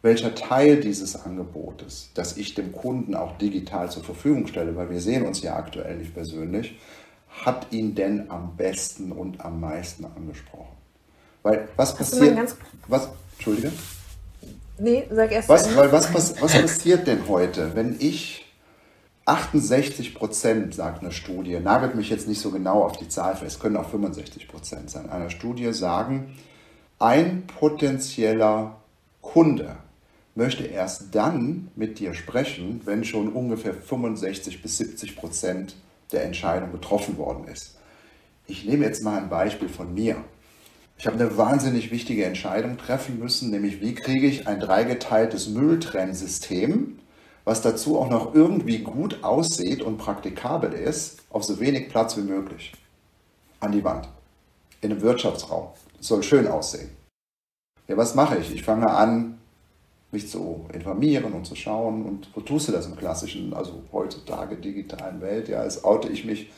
welcher Teil dieses Angebotes, das ich dem Kunden auch digital zur Verfügung stelle, weil wir sehen uns ja aktuell nicht persönlich, hat ihn denn am besten und am meisten angesprochen. Weil was passiert. Was, Entschuldige? Nee, sag erst was, weil was, was, was passiert denn heute, wenn ich 68 Prozent, sagt eine Studie, nagelt mich jetzt nicht so genau auf die Zahl fest, es können auch 65 Prozent sein, einer Studie sagen, ein potenzieller Kunde möchte erst dann mit dir sprechen, wenn schon ungefähr 65 bis 70 Prozent der Entscheidung getroffen worden ist. Ich nehme jetzt mal ein Beispiel von mir. Ich habe eine wahnsinnig wichtige Entscheidung treffen müssen, nämlich wie kriege ich ein dreigeteiltes Mülltrennsystem, was dazu auch noch irgendwie gut aussieht und praktikabel ist, auf so wenig Platz wie möglich. An die Wand. In einem Wirtschaftsraum. Das soll schön aussehen. Ja, was mache ich? Ich fange an, mich zu informieren und zu schauen. Und wo tust du das im klassischen, also heutzutage digitalen Welt? Ja, es oute ich mich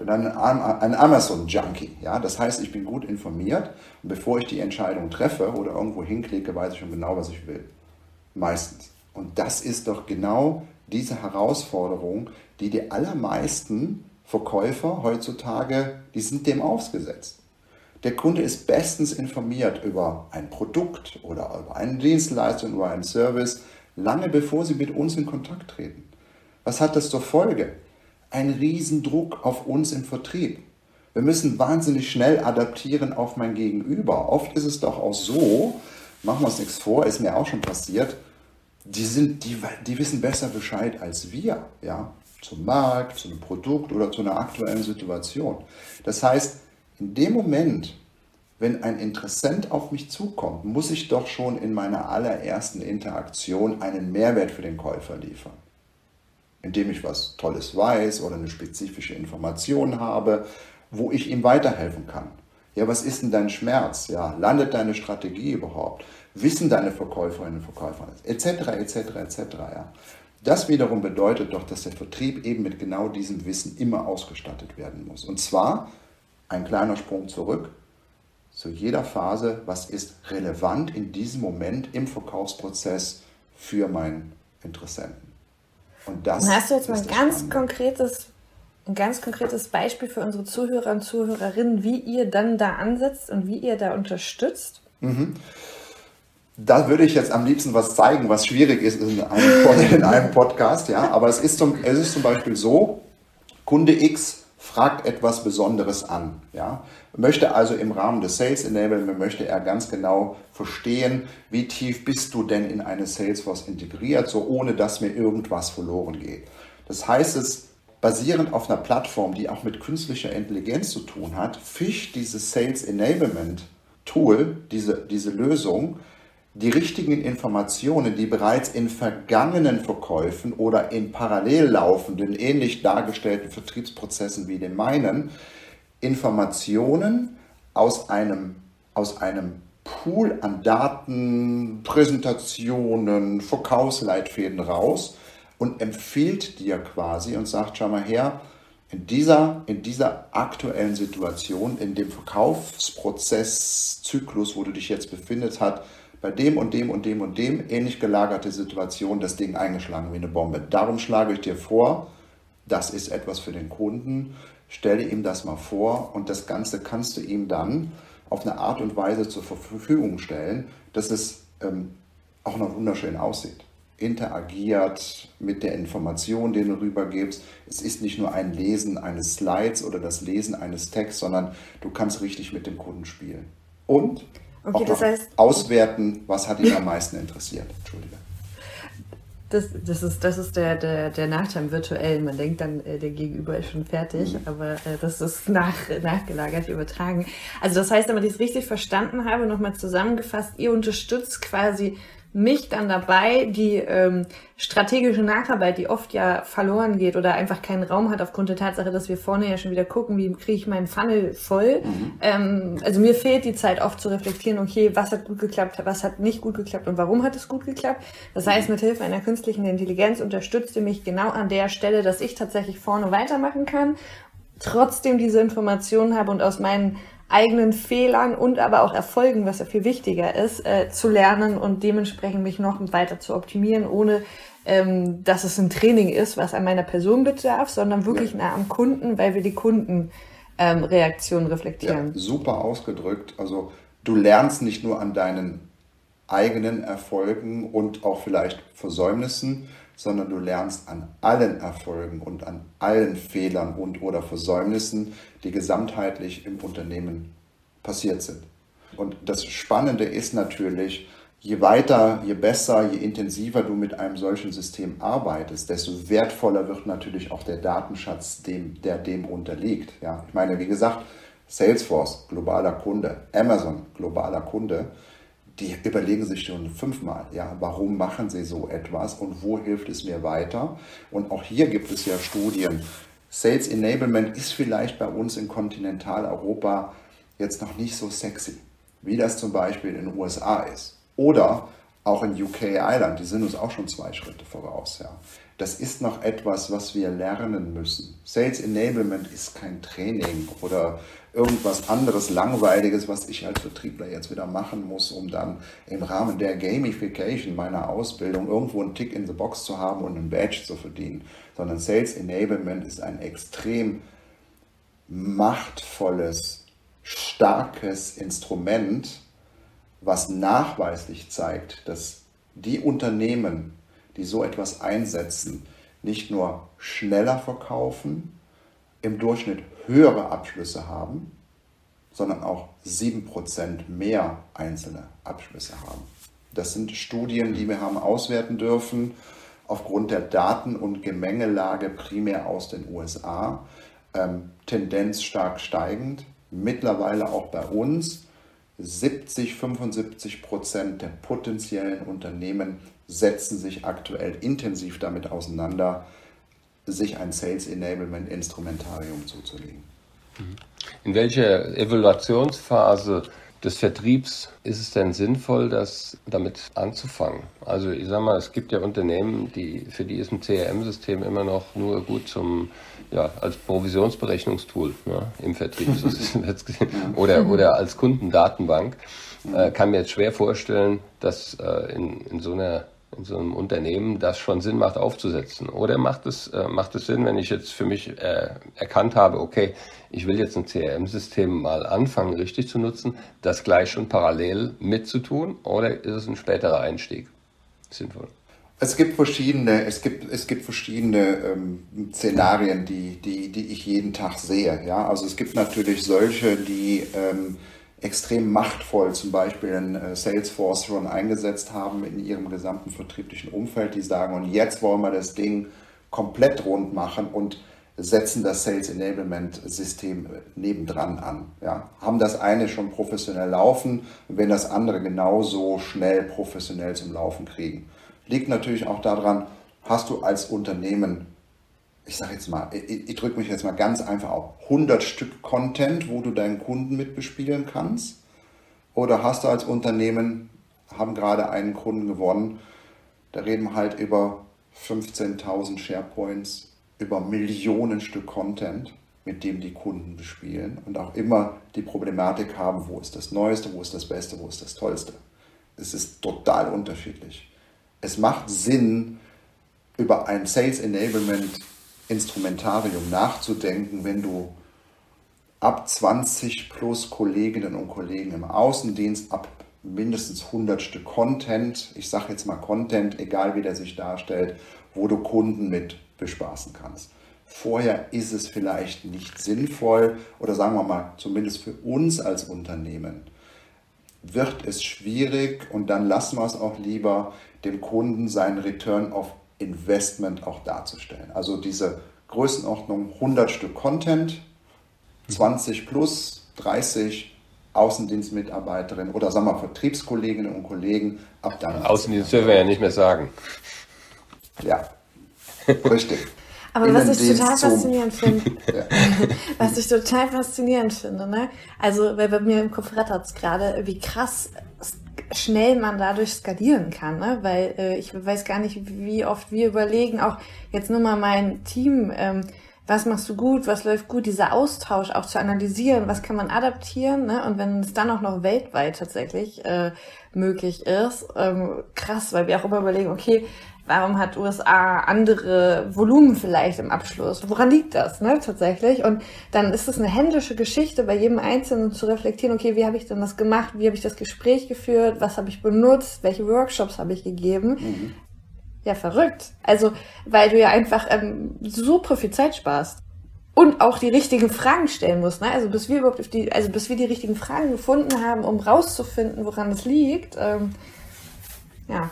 bin ein, Amazon-Junkie. Ja? Das heißt, ich bin gut informiert und bevor ich die Entscheidung treffe oder irgendwo hinklicke, weiß ich schon genau, was ich will. Meistens. Und das ist doch genau diese Herausforderung, die die allermeisten Verkäufer heutzutage, die sind dem ausgesetzt. Der Kunde ist bestens informiert über ein Produkt oder über eine Dienstleistung, über einen Service, lange bevor sie mit uns in Kontakt treten. Was hat das zur Folge? Ein Riesendruck auf uns im Vertrieb. Wir müssen wahnsinnig schnell adaptieren auf mein Gegenüber. Oft ist es doch auch so, machen wir uns nichts vor, ist mir auch schon passiert, die, sind, die, die wissen besser Bescheid als wir, ja, zum Markt, zu einem Produkt oder zu einer aktuellen Situation. Das heißt, in dem Moment, wenn ein Interessent auf mich zukommt, muss ich doch schon in meiner allerersten Interaktion einen Mehrwert für den Käufer liefern. Indem ich was Tolles weiß oder eine spezifische Information habe, wo ich ihm weiterhelfen kann. Ja, was ist denn dein Schmerz? Ja, landet deine Strategie überhaupt? Wissen deine Verkäuferinnen und Verkäufer etc. etc. etc. Ja. Das wiederum bedeutet doch, dass der Vertrieb eben mit genau diesem Wissen immer ausgestattet werden muss. Und zwar ein kleiner Sprung zurück zu jeder Phase, was ist relevant in diesem Moment im Verkaufsprozess für meinen Interessenten. Und das und hast du jetzt mal ein ganz konkretes ein ganz konkretes Beispiel für unsere Zuhörer und Zuhörerinnen, wie ihr dann da ansetzt und wie ihr da unterstützt? Mhm. Da würde ich jetzt am liebsten was zeigen, was schwierig ist in einem, in einem Podcast. Ja? Aber es ist, zum, es ist zum Beispiel so, Kunde X fragt etwas Besonderes an. Ja? Möchte also im Rahmen des Sales Enablement, möchte er ganz genau verstehen, wie tief bist du denn in eine Salesforce integriert, so ohne dass mir irgendwas verloren geht. Das heißt es, basierend auf einer Plattform, die auch mit künstlicher Intelligenz zu tun hat, fischt dieses Sales Enablement Tool, diese, diese Lösung, die richtigen Informationen, die bereits in vergangenen Verkäufen oder in parallel laufenden, ähnlich dargestellten Vertriebsprozessen wie den meinen, Informationen aus einem, aus einem Pool an Daten, Präsentationen, Verkaufsleitfäden raus und empfiehlt dir quasi und sagt, schau mal her, in dieser, in dieser aktuellen Situation, in dem Verkaufsprozesszyklus, wo du dich jetzt befindest, hat bei dem und dem und dem und dem ähnlich gelagerte Situation das Ding eingeschlagen wie eine Bombe. Darum schlage ich dir vor, das ist etwas für den Kunden. Stelle ihm das mal vor und das Ganze kannst du ihm dann auf eine Art und Weise zur Verfügung stellen, dass es ähm, auch noch wunderschön aussieht interagiert mit der Information, die du rübergibst. Es ist nicht nur ein Lesen eines Slides oder das Lesen eines Texts, sondern du kannst richtig mit dem Kunden spielen. Und okay, das heißt, auswerten, was hat ihn am meisten interessiert. Entschuldige. Das, das, ist, das ist der, der, der Nachteil im Virtuellen. Man denkt dann, äh, der Gegenüber ist schon fertig, mhm. aber äh, das ist nach, nachgelagert, übertragen. Also das heißt, wenn ich es richtig verstanden habe, nochmal zusammengefasst, ihr unterstützt quasi mich dann dabei, die ähm, strategische Nacharbeit, die oft ja verloren geht oder einfach keinen Raum hat aufgrund der Tatsache, dass wir vorne ja schon wieder gucken, wie kriege ich meinen Funnel voll. Mhm. Ähm, also mir fehlt die Zeit oft zu reflektieren, okay, was hat gut geklappt, was hat nicht gut geklappt und warum hat es gut geklappt. Das heißt, mit Hilfe einer künstlichen Intelligenz unterstützt ihr mich genau an der Stelle, dass ich tatsächlich vorne weitermachen kann, trotzdem diese Informationen habe und aus meinen eigenen Fehlern und aber auch Erfolgen, was ja viel wichtiger ist, äh, zu lernen und dementsprechend mich noch weiter zu optimieren, ohne ähm, dass es ein Training ist, was an meiner Person bedarf, sondern wirklich ja. nah am Kunden, weil wir die Kundenreaktion ähm, reflektieren. Ja, super ausgedrückt. Also du lernst nicht nur an deinen eigenen Erfolgen und auch vielleicht Versäumnissen, sondern du lernst an allen Erfolgen und an allen Fehlern und oder Versäumnissen, die gesamtheitlich im Unternehmen passiert sind. Und das Spannende ist natürlich, je weiter, je besser, je intensiver du mit einem solchen System arbeitest, desto wertvoller wird natürlich auch der Datenschatz, dem, der dem unterliegt. Ja, ich meine, wie gesagt, Salesforce, globaler Kunde, Amazon, globaler Kunde, die überlegen sich schon fünfmal, ja, warum machen sie so etwas und wo hilft es mir weiter? Und auch hier gibt es ja Studien. Sales Enablement ist vielleicht bei uns in Kontinentaleuropa jetzt noch nicht so sexy, wie das zum Beispiel in den USA ist. Oder auch in UK Island, die sind uns auch schon zwei Schritte voraus. Ja. Das ist noch etwas, was wir lernen müssen. Sales Enablement ist kein Training oder irgendwas anderes Langweiliges, was ich als Vertriebler jetzt wieder machen muss, um dann im Rahmen der Gamification meiner Ausbildung irgendwo einen Tick in the Box zu haben und einen Badge zu verdienen. Sondern Sales Enablement ist ein extrem machtvolles, starkes Instrument, was nachweislich zeigt, dass die Unternehmen, die so etwas einsetzen, nicht nur schneller verkaufen, im Durchschnitt höhere Abschlüsse haben, sondern auch 7% mehr einzelne Abschlüsse haben. Das sind Studien, die wir haben auswerten dürfen aufgrund der Daten- und Gemengelage primär aus den USA. Ähm, Tendenz stark steigend, mittlerweile auch bei uns. 70, 75 Prozent der potenziellen Unternehmen setzen sich aktuell intensiv damit auseinander, sich ein Sales Enablement Instrumentarium zuzulegen. In welcher Evaluationsphase des Vertriebs ist es denn sinnvoll, das damit anzufangen? Also ich sage mal, es gibt ja Unternehmen, die für die ist ein CRM-System immer noch nur gut zum ja, als Provisionsberechnungstool ne, im Vertrieb oder, oder als Kundendatenbank. Äh, kann mir jetzt schwer vorstellen, dass äh, in, in so einer in so einem Unternehmen das schon Sinn macht aufzusetzen? Oder macht es, äh, macht es Sinn, wenn ich jetzt für mich äh, erkannt habe, okay, ich will jetzt ein CRM-System mal anfangen, richtig zu nutzen, das gleich schon parallel mitzutun? Oder ist es ein späterer Einstieg sinnvoll? Es gibt verschiedene, es gibt, es gibt verschiedene ähm, Szenarien, die, die, die ich jeden Tag sehe. Ja? Also es gibt natürlich solche, die ähm, extrem machtvoll zum Beispiel in äh, Salesforce schon eingesetzt haben in ihrem gesamten vertrieblichen Umfeld, die sagen, und jetzt wollen wir das Ding komplett rund machen und setzen das Sales Enablement System nebendran an. Ja. Haben das eine schon professionell laufen, wenn das andere genauso schnell professionell zum Laufen kriegen. Liegt natürlich auch daran, hast du als Unternehmen ich sage jetzt mal, ich, ich drücke mich jetzt mal ganz einfach auf 100 Stück Content, wo du deinen Kunden mit bespielen kannst? Oder hast du als Unternehmen, haben gerade einen Kunden gewonnen, da reden wir halt über 15.000 SharePoints, über Millionen Stück Content, mit dem die Kunden bespielen und auch immer die Problematik haben, wo ist das Neueste, wo ist das Beste, wo ist das Tollste. Es ist total unterschiedlich. Es macht Sinn, über ein Sales Enablement Instrumentarium nachzudenken, wenn du ab 20 plus Kolleginnen und Kollegen im Außendienst, ab mindestens 100 Stück Content, ich sage jetzt mal Content, egal wie der sich darstellt, wo du Kunden mit bespaßen kannst. Vorher ist es vielleicht nicht sinnvoll oder sagen wir mal, zumindest für uns als Unternehmen wird es schwierig und dann lassen wir es auch lieber, dem Kunden seinen Return of Investment auch darzustellen. Also diese Größenordnung 100 Stück Content, 20 plus, 30 Außendienstmitarbeiterinnen oder sagen wir Vertriebskolleginnen und Kollegen ab dann. Außendienst dürfen wir ja nicht mehr sagen. Ja, richtig. Aber was ich total faszinierend finde, ja. was ich total faszinierend finde, ne? Also, weil bei mir im Kopf rattert es gerade, wie krass schnell man dadurch skalieren kann, ne? weil äh, ich weiß gar nicht, wie oft wir überlegen, auch jetzt nur mal mein Team, ähm, was machst du gut, was läuft gut, dieser Austausch auch zu analysieren, was kann man adaptieren, ne? und wenn es dann auch noch weltweit tatsächlich äh, möglich ist, ähm, krass, weil wir auch immer überlegen, okay, Warum hat USA andere Volumen vielleicht im Abschluss? Woran liegt das, ne, tatsächlich? Und dann ist es eine händische Geschichte, bei jedem Einzelnen zu reflektieren, okay, wie habe ich denn das gemacht? Wie habe ich das Gespräch geführt? Was habe ich benutzt? Welche Workshops habe ich gegeben? Mhm. Ja, verrückt. Also, weil du ja einfach ähm, super viel Zeit sparst. Und auch die richtigen Fragen stellen musst, ne? Also bis wir überhaupt die, also bis wir die richtigen Fragen gefunden haben, um rauszufinden, woran es liegt, ähm, ja,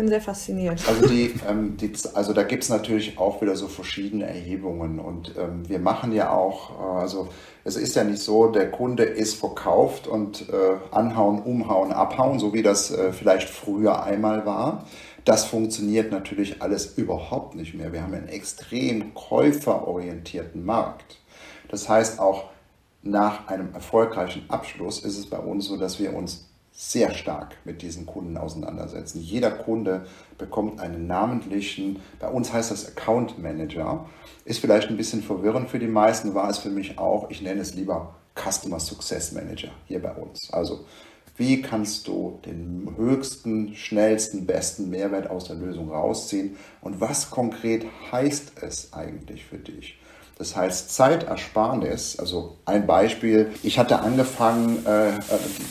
bin sehr fasziniert. Also, die, ähm, die, also da gibt es natürlich auch wieder so verschiedene Erhebungen und ähm, wir machen ja auch, äh, also es ist ja nicht so, der Kunde ist verkauft und äh, anhauen, umhauen, abhauen, so wie das äh, vielleicht früher einmal war. Das funktioniert natürlich alles überhaupt nicht mehr. Wir haben einen extrem käuferorientierten Markt. Das heißt, auch nach einem erfolgreichen Abschluss ist es bei uns so, dass wir uns sehr stark mit diesen Kunden auseinandersetzen. Jeder Kunde bekommt einen namentlichen, bei uns heißt das Account Manager, ist vielleicht ein bisschen verwirrend für die meisten, war es für mich auch, ich nenne es lieber Customer Success Manager hier bei uns. Also wie kannst du den höchsten, schnellsten, besten Mehrwert aus der Lösung rausziehen und was konkret heißt es eigentlich für dich? Das heißt Zeitersparnis, also ein Beispiel, ich hatte angefangen, äh, äh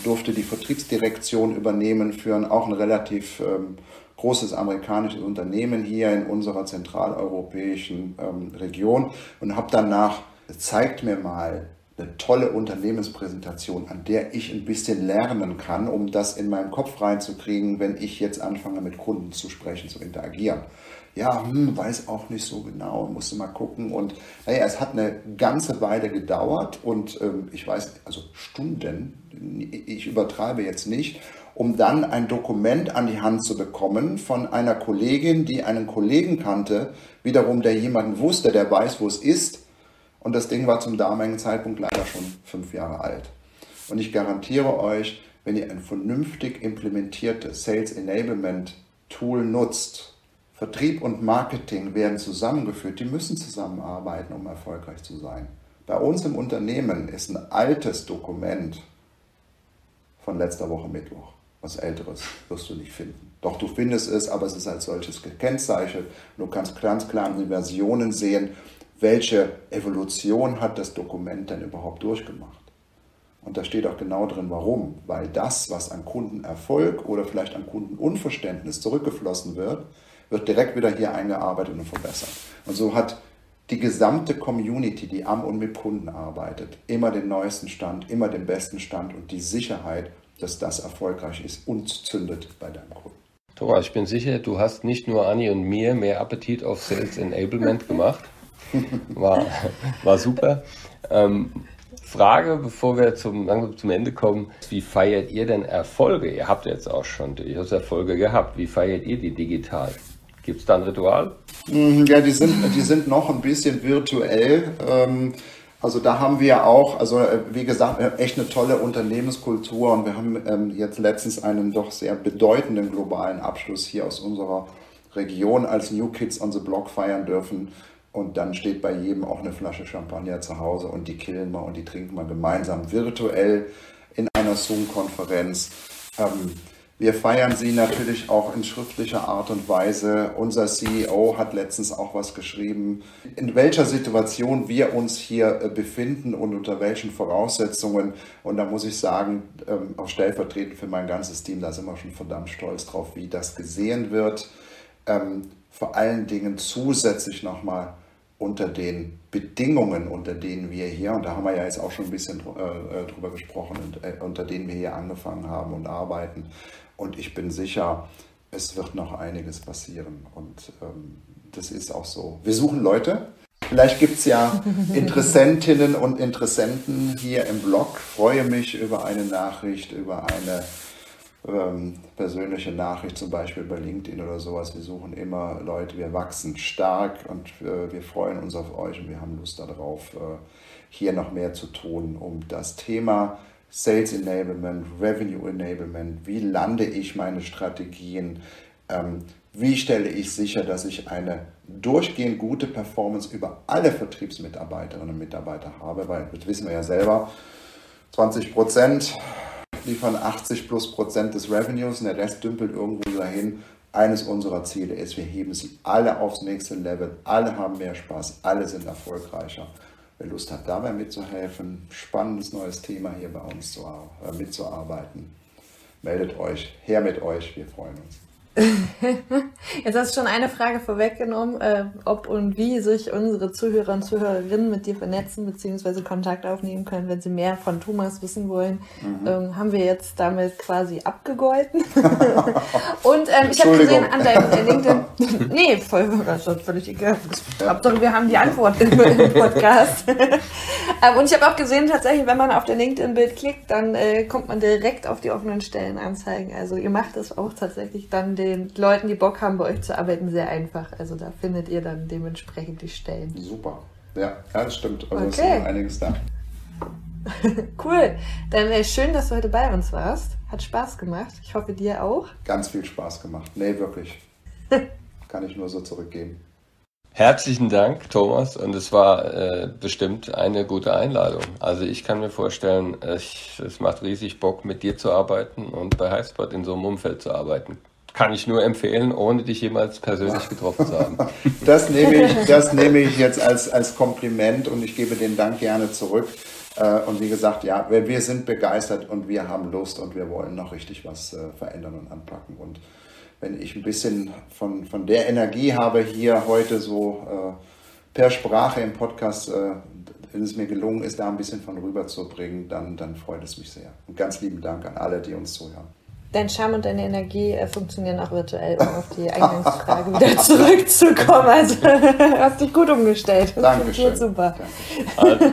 durfte die Vertriebsdirektion übernehmen für ein, auch ein relativ ähm, großes amerikanisches Unternehmen hier in unserer zentraleuropäischen ähm, Region und habe danach, zeigt mir mal eine tolle Unternehmenspräsentation, an der ich ein bisschen lernen kann, um das in meinen Kopf reinzukriegen, wenn ich jetzt anfange mit Kunden zu sprechen, zu interagieren. Ja, hm, weiß auch nicht so genau, musste mal gucken. Und naja, es hat eine ganze Weile gedauert und ähm, ich weiß, also Stunden, ich übertreibe jetzt nicht, um dann ein Dokument an die Hand zu bekommen von einer Kollegin, die einen Kollegen kannte, wiederum der jemanden wusste, der weiß, wo es ist. Und das Ding war zum damaligen Zeitpunkt leider schon fünf Jahre alt. Und ich garantiere euch, wenn ihr ein vernünftig implementiertes Sales Enablement Tool nutzt, Vertrieb und Marketing werden zusammengeführt, die müssen zusammenarbeiten, um erfolgreich zu sein. Bei uns im Unternehmen ist ein altes Dokument von letzter Woche Mittwoch. Was älteres wirst du nicht finden. Doch du findest es, aber es ist als solches gekennzeichnet. Du kannst ganz klar in den Versionen sehen, welche Evolution hat das Dokument denn überhaupt durchgemacht. Und da steht auch genau drin, warum. Weil das, was an Kundenerfolg oder vielleicht an Kundenunverständnis zurückgeflossen wird, wird direkt wieder hier eingearbeitet und verbessert. Und so hat die gesamte Community, die am und mit Kunden arbeitet, immer den neuesten Stand, immer den besten Stand und die Sicherheit, dass das erfolgreich ist und zündet bei deinem Kunden. Thomas, ich bin sicher, du hast nicht nur Anni und mir mehr Appetit auf Sales Enablement gemacht. War, war super. Ähm, Frage, bevor wir zum, langsam zum Ende kommen. Wie feiert ihr denn Erfolge? Ihr habt jetzt auch schon durchaus Erfolge gehabt. Wie feiert ihr die digital? Gibt es da ein Ritual? Mhm, ja, die sind, die sind noch ein bisschen virtuell. Ähm, also da haben wir auch, also äh, wie gesagt, echt eine tolle Unternehmenskultur und wir haben ähm, jetzt letztens einen doch sehr bedeutenden globalen Abschluss hier aus unserer Region als New Kids on the Block feiern dürfen. Und dann steht bei jedem auch eine Flasche Champagner zu Hause und die killen wir und die trinken wir gemeinsam virtuell in einer Zoom-Konferenz. Ähm, wir feiern sie natürlich auch in schriftlicher Art und Weise. Unser CEO hat letztens auch was geschrieben, in welcher Situation wir uns hier äh, befinden und unter welchen Voraussetzungen. Und da muss ich sagen, ähm, auch stellvertretend für mein ganzes Team, da sind wir schon verdammt stolz drauf, wie das gesehen wird. Ähm, vor allen Dingen zusätzlich nochmal unter den Bedingungen, unter denen wir hier, und da haben wir ja jetzt auch schon ein bisschen äh, äh, drüber gesprochen, unter denen wir hier angefangen haben und arbeiten, und ich bin sicher, es wird noch einiges passieren. Und ähm, das ist auch so. Wir suchen Leute. Vielleicht gibt es ja Interessentinnen und Interessenten hier im Blog. Freue mich über eine Nachricht, über eine ähm, persönliche Nachricht, zum Beispiel bei LinkedIn oder sowas. Wir suchen immer Leute, wir wachsen stark und äh, wir freuen uns auf euch und wir haben Lust darauf, äh, hier noch mehr zu tun, um das Thema Sales Enablement, Revenue Enablement, wie lande ich meine Strategien, ähm, wie stelle ich sicher, dass ich eine durchgehend gute Performance über alle Vertriebsmitarbeiterinnen und Mitarbeiter habe, weil das wissen wir ja selber, 20 Prozent liefern 80 plus Prozent des Revenues und der Rest dümpelt irgendwo dahin. Eines unserer Ziele ist, wir heben sie alle aufs nächste Level, alle haben mehr Spaß, alle sind erfolgreicher. Wer Lust hat, dabei mitzuhelfen, spannendes neues Thema hier bei uns zu, äh, mitzuarbeiten, meldet euch, her mit euch, wir freuen uns. Jetzt hast du schon eine Frage vorweggenommen, äh, ob und wie sich unsere Zuhörer und Zuhörerinnen mit dir vernetzen bzw. Kontakt aufnehmen können, wenn sie mehr von Thomas wissen wollen. Mhm. Ähm, haben wir jetzt damit quasi abgegolten. und ähm, ich habe gesehen an deinem LinkedIn. nee, voll, das ist völlig egal. Hauptsache, wir haben die Antwort im, im Podcast. ähm, und ich habe auch gesehen, tatsächlich, wenn man auf der LinkedIn-Bild klickt, dann äh, kommt man direkt auf die offenen Stellenanzeigen. Also ihr macht das auch tatsächlich dann den Leuten, die Bock haben, bei euch zu arbeiten, sehr einfach. Also da findet ihr dann dementsprechend die Stellen. Super. Ja, das stimmt. Also okay. ist einiges da. cool. Dann äh, schön, dass du heute bei uns warst. Hat Spaß gemacht. Ich hoffe, dir auch. Ganz viel Spaß gemacht. Nee, wirklich. Kann ich nur so zurückgeben. Herzlichen Dank, Thomas. Und es war äh, bestimmt eine gute Einladung. Also ich kann mir vorstellen, es, es macht riesig Bock, mit dir zu arbeiten und bei Highspot in so einem Umfeld zu arbeiten. Kann ich nur empfehlen, ohne dich jemals persönlich getroffen zu haben. Das nehme ich, das nehme ich jetzt als, als Kompliment und ich gebe den Dank gerne zurück. Äh, und wie gesagt, ja, wir sind begeistert und wir haben Lust und wir wollen noch richtig was äh, verändern und anpacken. Und wenn ich ein bisschen von, von der Energie habe, hier heute so äh, per Sprache im Podcast, wenn es mir gelungen ist, da ein bisschen von rüberzubringen, dann, dann freut es mich sehr. Und ganz lieben Dank an alle, die uns zuhören. Dein Charme und deine Energie äh, funktionieren auch virtuell, um auf die Eingangsfrage wieder zurückzukommen. Also hast dich gut umgestellt. Das Dankeschön. Super. Also,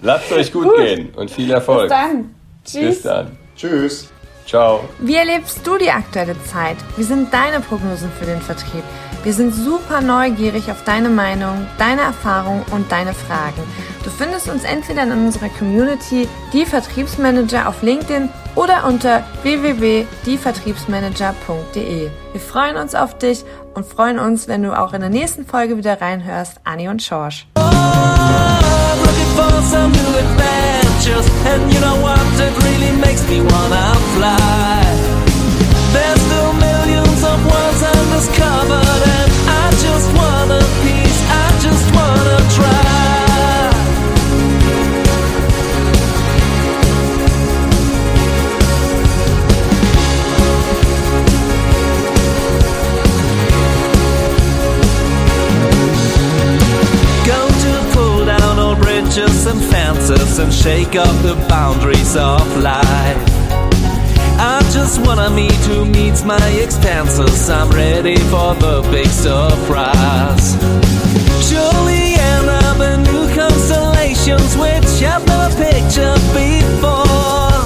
lasst euch gut, gut, gehen und viel Erfolg. Bis dann. Tschüss. Bis dann. Tschüss. Ciao. Wie erlebst du die aktuelle Zeit? Wie sind deine Prognosen für den Vertrieb? Wir sind super neugierig auf deine Meinung, deine Erfahrung und deine Fragen. Du findest uns entweder in unserer Community Die Vertriebsmanager auf LinkedIn oder unter www.dievertriebsmanager.de. Wir freuen uns auf dich und freuen uns, wenn du auch in der nächsten Folge wieder reinhörst. Anni und Schorsch. Oh, and I just wanna peace, I just wanna try. Go to pull down all bridges and fences and shake up the boundaries of life. That's what I need to meet my expenses. I'm ready for the big surprise. Surely end up in new constellations, which I've never pictured before.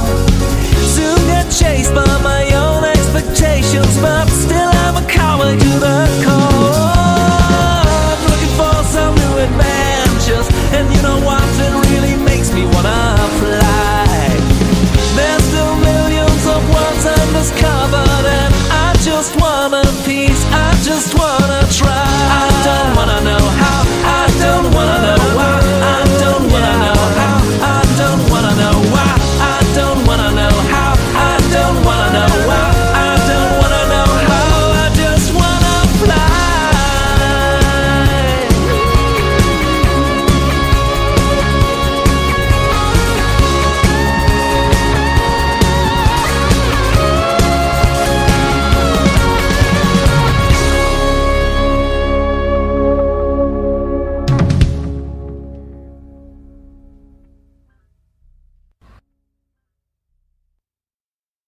Soon get chased by my own expectations, but still I'm a coward to the core. Looking for some new adventures, and you know what? It really makes me wanna fly. I just wanna try. I don't wanna know how. I don't wanna know.